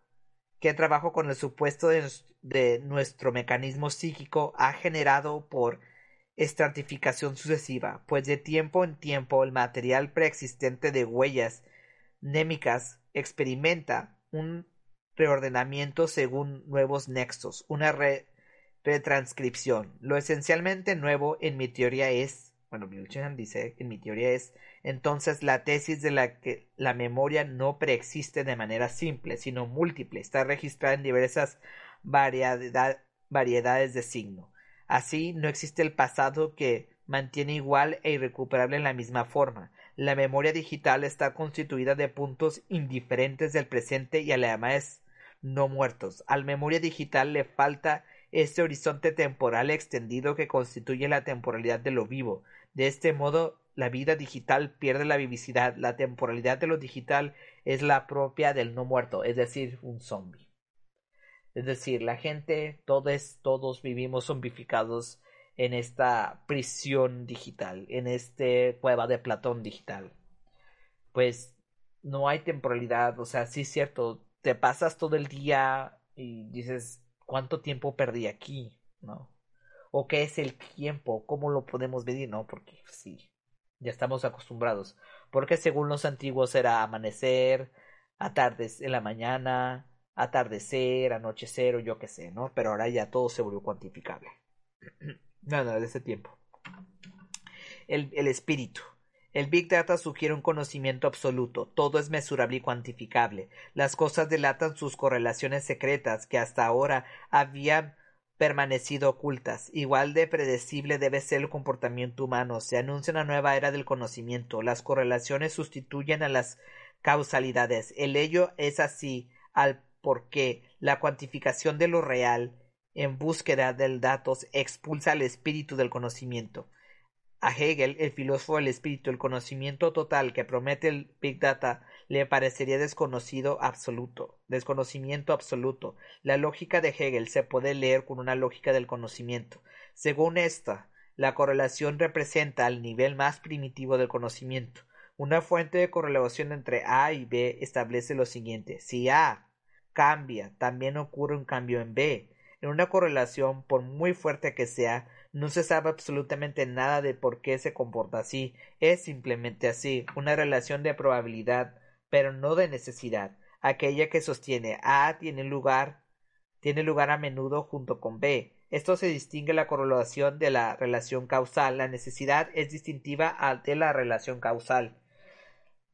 Speaker 1: que trabajo con el supuesto de nuestro mecanismo psíquico ha generado por estratificación sucesiva, pues de tiempo en tiempo el material preexistente de huellas némicas experimenta un reordenamiento según nuevos nexos, una retranscripción. Lo esencialmente nuevo en mi teoría es, bueno, dice, en mi teoría es entonces la tesis de la que la memoria no preexiste de manera simple, sino múltiple, está registrada en diversas variedades de signo. Así, no existe el pasado que mantiene igual e irrecuperable en la misma forma. La memoria digital está constituida de puntos indiferentes del presente y además no muertos. Al memoria digital le falta este horizonte temporal extendido que constituye la temporalidad de lo vivo. De este modo, la vida digital pierde la vivicidad. La temporalidad de lo digital es la propia del no muerto, es decir, un zombie. Es decir, la gente, todos, todos vivimos zombificados en esta prisión digital, en este cueva de Platón digital. Pues no hay temporalidad, o sea, sí es cierto, te pasas todo el día y dices, ¿cuánto tiempo perdí aquí? ¿No? ¿O qué es el tiempo? ¿Cómo lo podemos medir? No, porque sí, ya estamos acostumbrados. Porque según los antiguos era amanecer, en la mañana, atardecer, anochecer o yo qué sé, ¿no? Pero ahora ya todo se volvió cuantificable. <clears throat> no, no, de ese tiempo. El, el espíritu. El Big Data sugiere un conocimiento absoluto, todo es mesurable y cuantificable. Las cosas delatan sus correlaciones secretas que hasta ahora habían permanecido ocultas. Igual de predecible debe ser el comportamiento humano. Se anuncia una nueva era del conocimiento. Las correlaciones sustituyen a las causalidades. El ello es así al porque la cuantificación de lo real en búsqueda del datos expulsa al espíritu del conocimiento. A Hegel, el filósofo del espíritu, el conocimiento total que promete el Big Data le parecería desconocido absoluto, desconocimiento absoluto. La lógica de Hegel se puede leer con una lógica del conocimiento. Según esta, la correlación representa el nivel más primitivo del conocimiento. Una fuente de correlación entre A y B establece lo siguiente. Si A cambia, también ocurre un cambio en B. En una correlación, por muy fuerte que sea, no se sabe absolutamente nada de por qué se comporta así. Es simplemente así, una relación de probabilidad, pero no de necesidad. Aquella que sostiene A tiene lugar, tiene lugar a menudo junto con B. Esto se distingue la correlación de la relación causal. La necesidad es distintiva de la relación causal.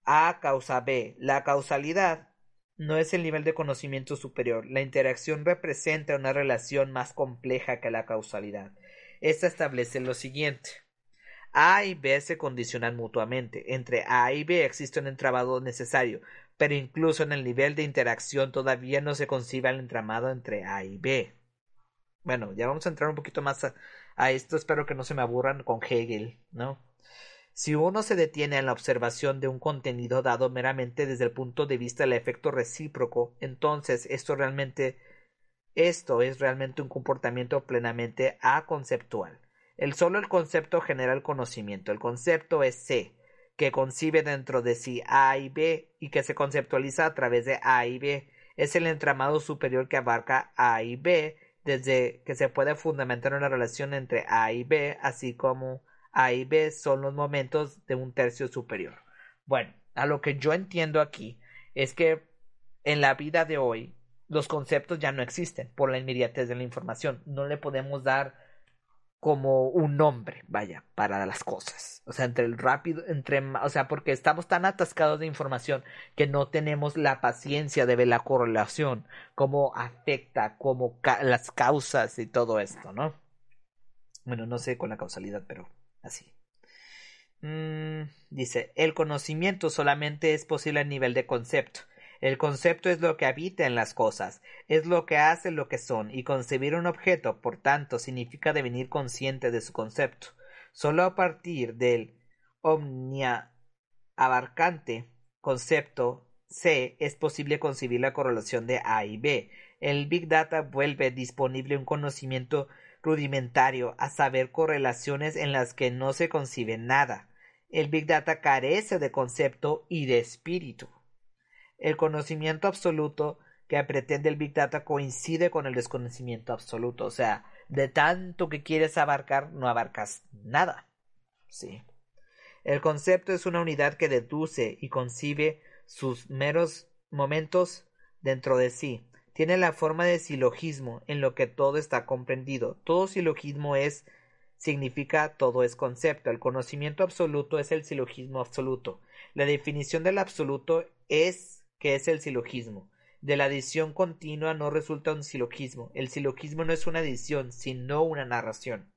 Speaker 1: A causa B. La causalidad no es el nivel de conocimiento superior. La interacción representa una relación más compleja que la causalidad. Esta establece lo siguiente. A y B se condicionan mutuamente. Entre A y B existe un entramado necesario, pero incluso en el nivel de interacción todavía no se concibe el entramado entre A y B. Bueno, ya vamos a entrar un poquito más a, a esto. Espero que no se me aburran con Hegel, ¿no? Si uno se detiene en la observación de un contenido dado meramente desde el punto de vista del efecto recíproco, entonces esto realmente esto es realmente un comportamiento plenamente aconceptual. El solo el concepto genera el conocimiento. El concepto es C, que concibe dentro de sí A y B y que se conceptualiza a través de A y B. Es el entramado superior que abarca A y B, desde que se puede fundamentar una relación entre A y B, así como A y B son los momentos de un tercio superior. Bueno, a lo que yo entiendo aquí es que en la vida de hoy los conceptos ya no existen por la inmediatez de la información. No le podemos dar como un nombre, vaya, para las cosas. O sea, entre el rápido, entre, o sea, porque estamos tan atascados de información que no tenemos la paciencia de ver la correlación, cómo afecta, cómo las causas y todo esto, ¿no? Bueno, no sé con la causalidad, pero así. Mm, dice, el conocimiento solamente es posible a nivel de concepto. El concepto es lo que habita en las cosas, es lo que hace lo que son, y concebir un objeto, por tanto, significa devenir consciente de su concepto. Solo a partir del omnia abarcante concepto C es posible concebir la correlación de A y B. El Big Data vuelve disponible un conocimiento rudimentario, a saber correlaciones en las que no se concibe nada. El Big Data carece de concepto y de espíritu. El conocimiento absoluto que pretende el Big Data coincide con el desconocimiento absoluto. O sea, de tanto que quieres abarcar, no abarcas nada. Sí. El concepto es una unidad que deduce y concibe sus meros momentos dentro de sí. Tiene la forma de silogismo en lo que todo está comprendido. Todo silogismo es significa todo es concepto. El conocimiento absoluto es el silogismo absoluto. La definición del absoluto es que es el silogismo. De la adición continua no resulta un silogismo. El silogismo no es una adición, sino una narración.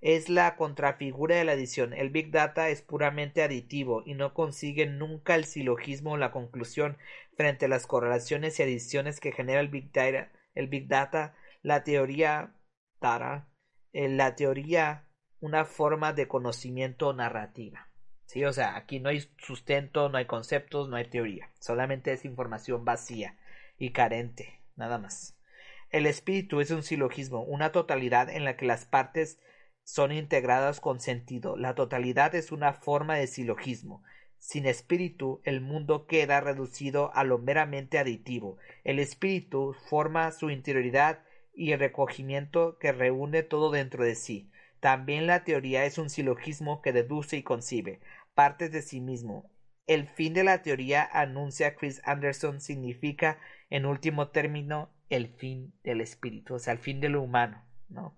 Speaker 1: Es la contrafigura de la adición. El Big Data es puramente aditivo y no consigue nunca el silogismo o la conclusión frente a las correlaciones y adiciones que genera el Big Data. El Big Data, la teoría Tara, eh, la teoría, una forma de conocimiento narrativa. Sí, o sea, aquí no hay sustento, no hay conceptos, no hay teoría. Solamente es información vacía y carente, nada más. El espíritu es un silogismo, una totalidad en la que las partes son integradas con sentido. La totalidad es una forma de silogismo. Sin espíritu, el mundo queda reducido a lo meramente aditivo. El espíritu forma su interioridad y el recogimiento que reúne todo dentro de sí. También la teoría es un silogismo que deduce y concibe partes de sí mismo. El fin de la teoría, anuncia Chris Anderson, significa, en último término, el fin del espíritu, o sea, el fin de lo humano, ¿no?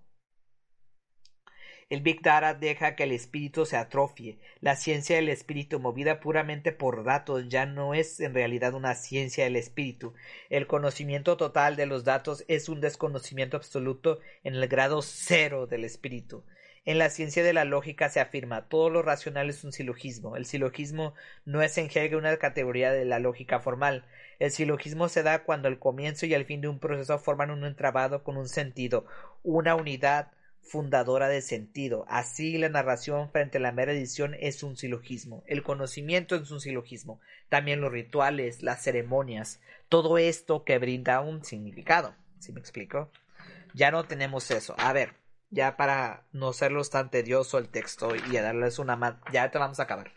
Speaker 1: El Big Data deja que el espíritu se atrofie. La ciencia del espíritu, movida puramente por datos, ya no es en realidad una ciencia del espíritu. El conocimiento total de los datos es un desconocimiento absoluto en el grado cero del espíritu. En la ciencia de la lógica se afirma todo lo racional es un silogismo. El silogismo no es en Hegel una categoría de la lógica formal. El silogismo se da cuando el comienzo y el fin de un proceso forman un entrabado con un sentido, una unidad fundadora de sentido. Así la narración frente a la mera edición es un silogismo. El conocimiento es un silogismo. También los rituales, las ceremonias, todo esto que brinda un significado. ¿Sí me explico? Ya no tenemos eso. A ver, ya para no serlos tan tedioso el texto y a darles una ya te vamos a acabar.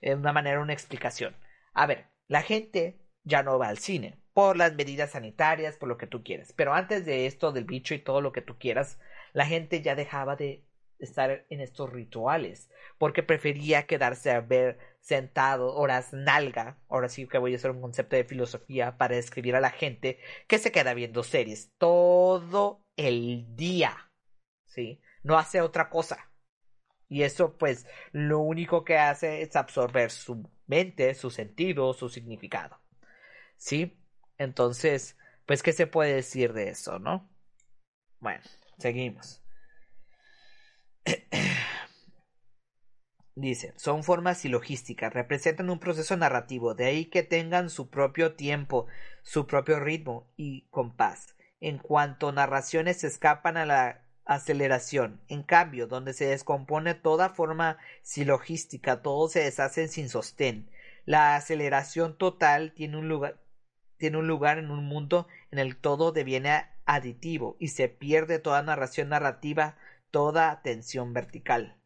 Speaker 1: En una manera, una explicación. A ver, la gente ya no va al cine por las medidas sanitarias, por lo que tú quieras. Pero antes de esto del bicho y todo lo que tú quieras, la gente ya dejaba de estar en estos rituales porque prefería quedarse a ver sentado horas nalga. Ahora sí que voy a hacer un concepto de filosofía para describir a la gente que se queda viendo series todo el día. ¿Sí? No hace otra cosa. Y eso pues lo único que hace es absorber su mente, su sentido, su significado. ¿Sí? Entonces, pues, ¿qué se puede decir de eso, no? Bueno, seguimos. <clears throat> Dice, son formas silogísticas, representan un proceso narrativo, de ahí que tengan su propio tiempo, su propio ritmo y compás. En cuanto narraciones escapan a la aceleración. En cambio, donde se descompone toda forma silogística, todo se deshace sin sostén. La aceleración total tiene un lugar, en un mundo en el todo deviene aditivo y se pierde toda narración narrativa, toda tensión vertical.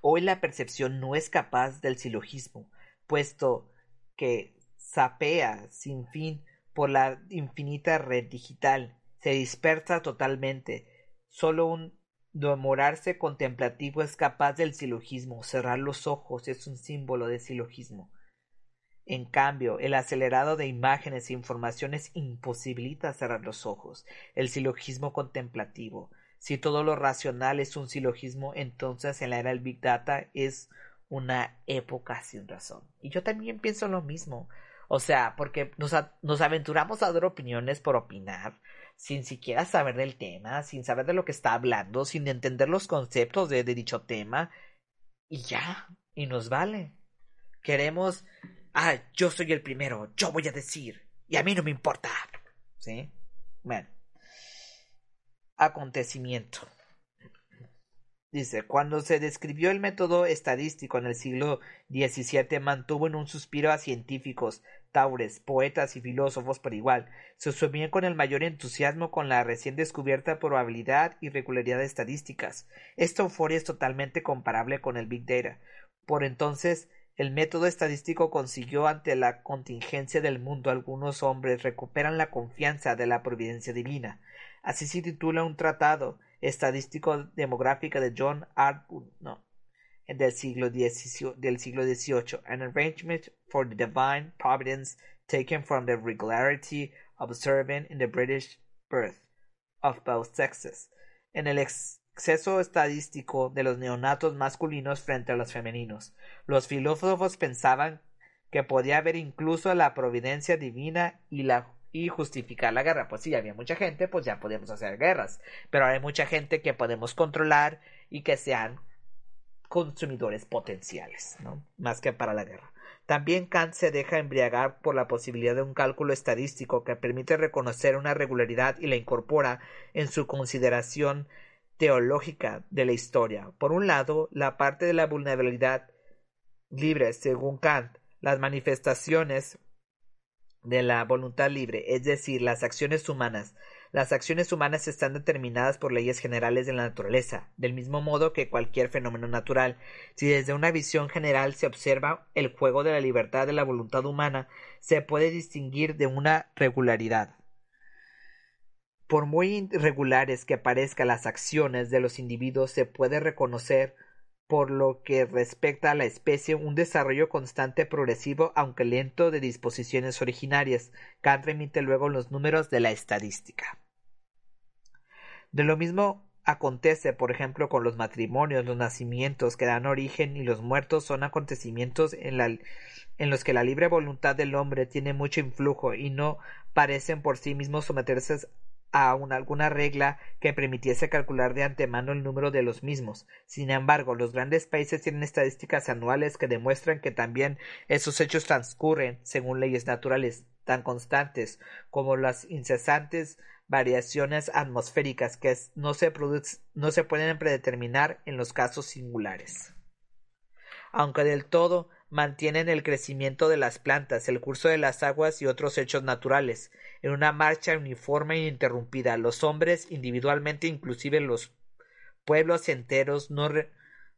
Speaker 1: Hoy la percepción no es capaz del silogismo, puesto que sapea sin fin por la infinita red digital, se dispersa totalmente. Solo un demorarse contemplativo es capaz del silogismo. Cerrar los ojos es un símbolo de silogismo. En cambio, el acelerado de imágenes e informaciones imposibilita cerrar los ojos, el silogismo contemplativo. Si todo lo racional es un silogismo, entonces en la era del Big Data es una época sin razón. Y yo también pienso lo mismo. O sea, porque nos, nos aventuramos a dar opiniones por opinar, sin siquiera saber del tema, sin saber de lo que está hablando, sin entender los conceptos de dicho tema, y ya, y nos vale. Queremos ah, yo soy el primero, yo voy a decir, y a mí no me importa. ¿Sí? Bueno. Acontecimiento. Dice, cuando se describió el método estadístico en el siglo XVII, mantuvo en un suspiro a científicos, taures, poetas y filósofos por igual. Se sumían con el mayor entusiasmo con la recién descubierta probabilidad y regularidad de estadísticas. Esta euforia es totalmente comparable con el Big Data. Por entonces, el método estadístico consiguió ante la contingencia del mundo algunos hombres recuperan la confianza de la providencia divina. Así se titula un tratado estadístico demográfico de John Arbuckle no, del siglo, del siglo XVIII, An Arrangement for the Divine Providence taken from the regularity observed in the British birth of both sexes. En el exceso estadístico de los neonatos masculinos frente a los femeninos. Los filósofos pensaban que podía haber incluso la providencia divina y la y justificar la guerra. Pues sí, había mucha gente, pues ya podemos hacer guerras. Pero hay mucha gente que podemos controlar y que sean consumidores potenciales, ¿no? Más que para la guerra. También Kant se deja embriagar por la posibilidad de un cálculo estadístico que permite reconocer una regularidad y la incorpora en su consideración teológica de la historia. Por un lado, la parte de la vulnerabilidad libre, según Kant, las manifestaciones de la voluntad libre, es decir, las acciones humanas. Las acciones humanas están determinadas por leyes generales de la naturaleza, del mismo modo que cualquier fenómeno natural. Si desde una visión general se observa el juego de la libertad de la voluntad humana, se puede distinguir de una regularidad. Por muy irregulares que parezcan las acciones de los individuos, se puede reconocer, por lo que respecta a la especie, un desarrollo constante progresivo, aunque lento, de disposiciones originarias. Kant remite luego los números de la estadística. De lo mismo acontece, por ejemplo, con los matrimonios, los nacimientos que dan origen y los muertos son acontecimientos en, en los que la libre voluntad del hombre tiene mucho influjo y no parecen por sí mismos someterse aún alguna regla que permitiese calcular de antemano el número de los mismos. Sin embargo, los grandes países tienen estadísticas anuales que demuestran que también esos hechos transcurren según leyes naturales tan constantes como las incesantes variaciones atmosféricas que no se, no se pueden predeterminar en los casos singulares. Aunque del todo mantienen el crecimiento de las plantas, el curso de las aguas y otros hechos naturales, en una marcha uniforme e interrumpida. Los hombres, individualmente, inclusive los pueblos enteros, no,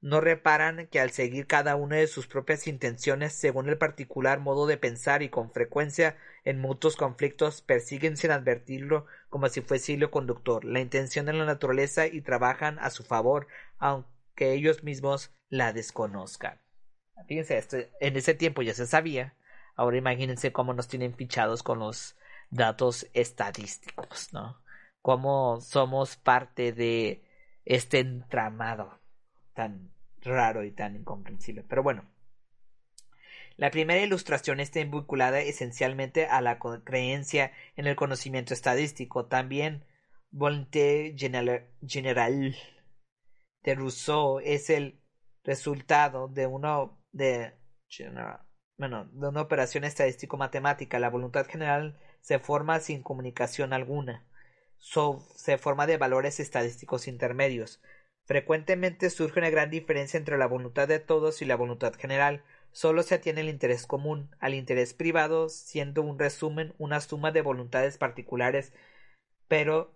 Speaker 1: no reparan que al seguir cada una de sus propias intenciones según el particular modo de pensar y con frecuencia en mutuos conflictos persiguen sin advertirlo como si fuese hilo conductor la intención de la naturaleza y trabajan a su favor aunque ellos mismos la desconozcan. Fíjense, en ese tiempo ya se sabía. Ahora imagínense cómo nos tienen fichados con los datos estadísticos, ¿no? Cómo somos parte de este entramado tan raro y tan incomprensible. Pero bueno, la primera ilustración está vinculada esencialmente a la creencia en el conocimiento estadístico. También Volonté General de Rousseau es el resultado de una de, bueno, de una operación estadístico-matemática. La voluntad general se forma sin comunicación alguna. se forma de valores estadísticos intermedios. Frecuentemente surge una gran diferencia entre la voluntad de todos y la voluntad general. Solo se atiene el interés común, al interés privado, siendo un resumen una suma de voluntades particulares, pero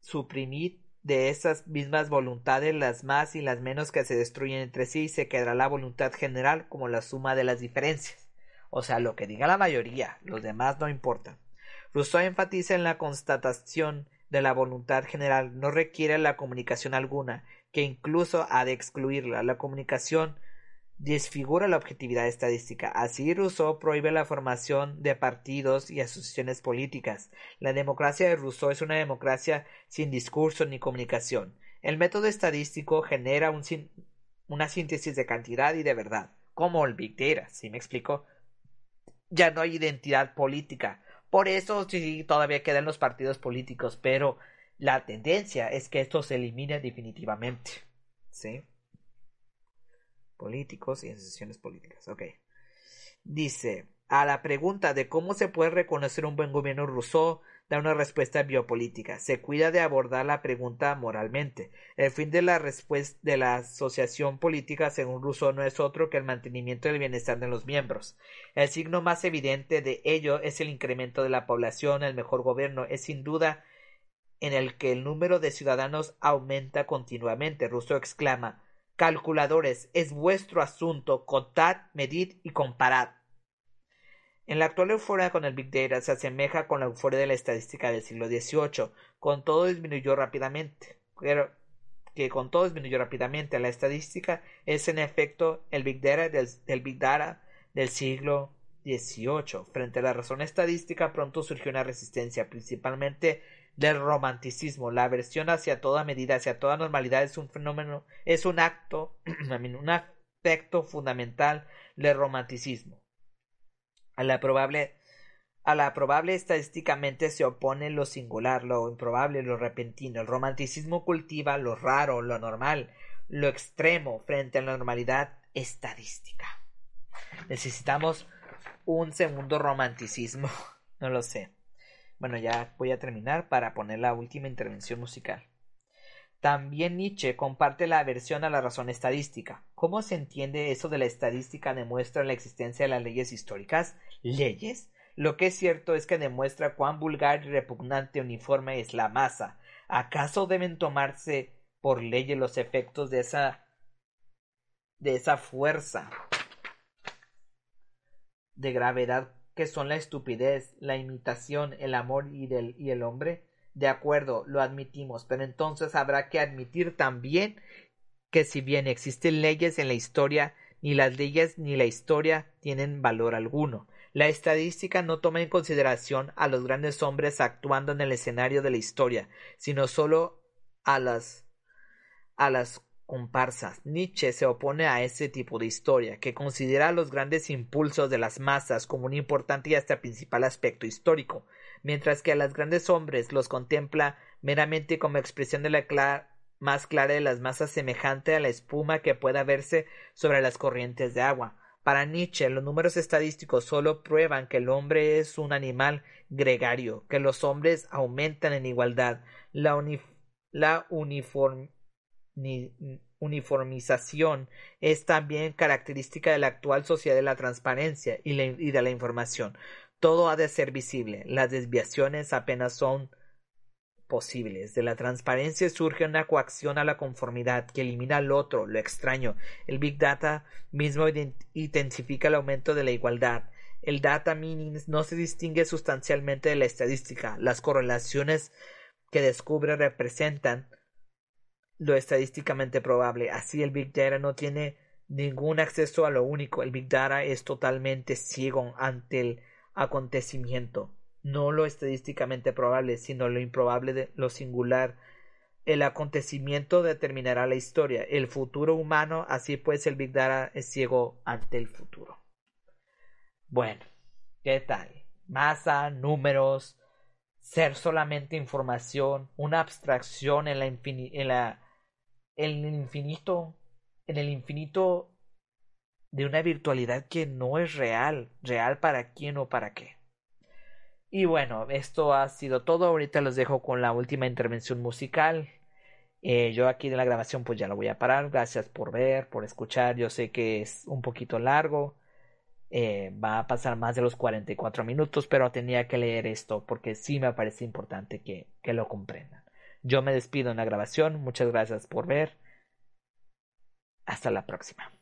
Speaker 1: suprimir de esas mismas voluntades las más y las menos que se destruyen entre sí se quedará la voluntad general como la suma de las diferencias. O sea, lo que diga la mayoría, los demás no importan. Rousseau enfatiza en la constatación de la voluntad general no requiere la comunicación alguna, que incluso ha de excluirla. La comunicación desfigura la objetividad estadística. Así Rousseau prohíbe la formación de partidos y asociaciones políticas. La democracia de Rousseau es una democracia sin discurso ni comunicación. El método estadístico genera una síntesis de cantidad y de verdad, como el Big Data, ¿sí me explico? Ya no hay identidad política. Por eso sí todavía quedan los partidos políticos, pero la tendencia es que esto se elimine definitivamente. ¿Sí? Políticos y asociaciones políticas. Ok. Dice, a la pregunta de cómo se puede reconocer un buen gobierno, Rousseau da una respuesta biopolítica. Se cuida de abordar la pregunta moralmente. El fin de la respuesta de la asociación política, según Rousseau, no es otro que el mantenimiento del bienestar de los miembros. El signo más evidente de ello es el incremento de la población. El mejor gobierno es sin duda en el que el número de ciudadanos aumenta continuamente. Rousseau exclama Calculadores, es vuestro asunto, contad, medid y comparad. En la actual euforia con el Big Data se asemeja con la euforia de la estadística del siglo XVIII, con todo disminuyó rápidamente. Pero que con todo disminuyó rápidamente. La estadística es en efecto el Big Data del, del Big Data del siglo XVIII. Frente a la razón estadística pronto surgió una resistencia, principalmente del romanticismo. La aversión hacia toda medida, hacia toda normalidad es un fenómeno, es un acto, <clears throat> un aspecto fundamental del romanticismo. A la probable a la probable estadísticamente se opone lo singular, lo improbable, lo repentino. El romanticismo cultiva lo raro, lo normal, lo extremo frente a la normalidad estadística. Necesitamos un segundo romanticismo. <laughs> No lo sé. Bueno, ya voy a terminar para poner la última intervención musical. También Nietzsche comparte la aversión a la razón estadística. ¿Cómo se entiende eso de la estadística demuestra la existencia de las leyes históricas? ¿Leyes? Lo que es cierto es que demuestra cuán vulgar y repugnante uniforme es la masa. ¿Acaso deben tomarse por leyes los efectos de esa de esa fuerza de gravedad que son la estupidez, la imitación, el amor y, el hombre? De acuerdo, lo admitimos, pero entonces habrá que admitir también que si bien existen leyes en la historia, ni las leyes ni la historia tienen valor alguno. La estadística no toma en consideración a los grandes hombres actuando en el escenario de la historia, sino solo a las a las comparsas. Nietzsche se opone a ese tipo de historia, que considera los grandes impulsos de las masas como un importante y hasta principal aspecto histórico, mientras que a los grandes hombres los contempla meramente como expresión de la más clara de las masas semejante a la espuma que pueda verse sobre las corrientes de agua. Para Nietzsche, los números estadísticos solo prueban que el hombre es un animal gregario, que los hombres aumentan en igualdad. La, la uniformización es también característica de la actual sociedad de la transparencia y, y de la información. Todo ha de ser visible. Las desviaciones apenas son posibles. De la transparencia surge una coacción a la conformidad que elimina lo otro, lo extraño. El Big Data mismo intensifica el aumento de la igualdad. El data mining no se distingue sustancialmente de la estadística. Las correlaciones que descubre representan lo estadísticamente probable. Así el Big Data no tiene ningún acceso a lo único. El Big Data es totalmente ciego ante el acontecimiento no lo estadísticamente probable, sino lo improbable lo singular. El acontecimiento determinará la historia, el futuro humano, así pues el Big Data es ciego ante el futuro. Bueno, ¿qué tal? Masa, números, ser solamente información, una abstracción en la, en la en el infinito, en el infinito de una virtualidad que no es real, real para quién o para qué. Y bueno, esto ha sido todo. Ahorita los dejo con la última intervención musical. Eh, yo aquí de la grabación pues ya lo voy a parar. Gracias por ver, por escuchar. Yo sé que es un poquito largo. Eh, va a pasar más de los 44 minutos, pero tenía que leer esto porque sí me parece importante que, que lo comprendan. Yo me despido en la grabación. Muchas gracias por ver. Hasta la próxima.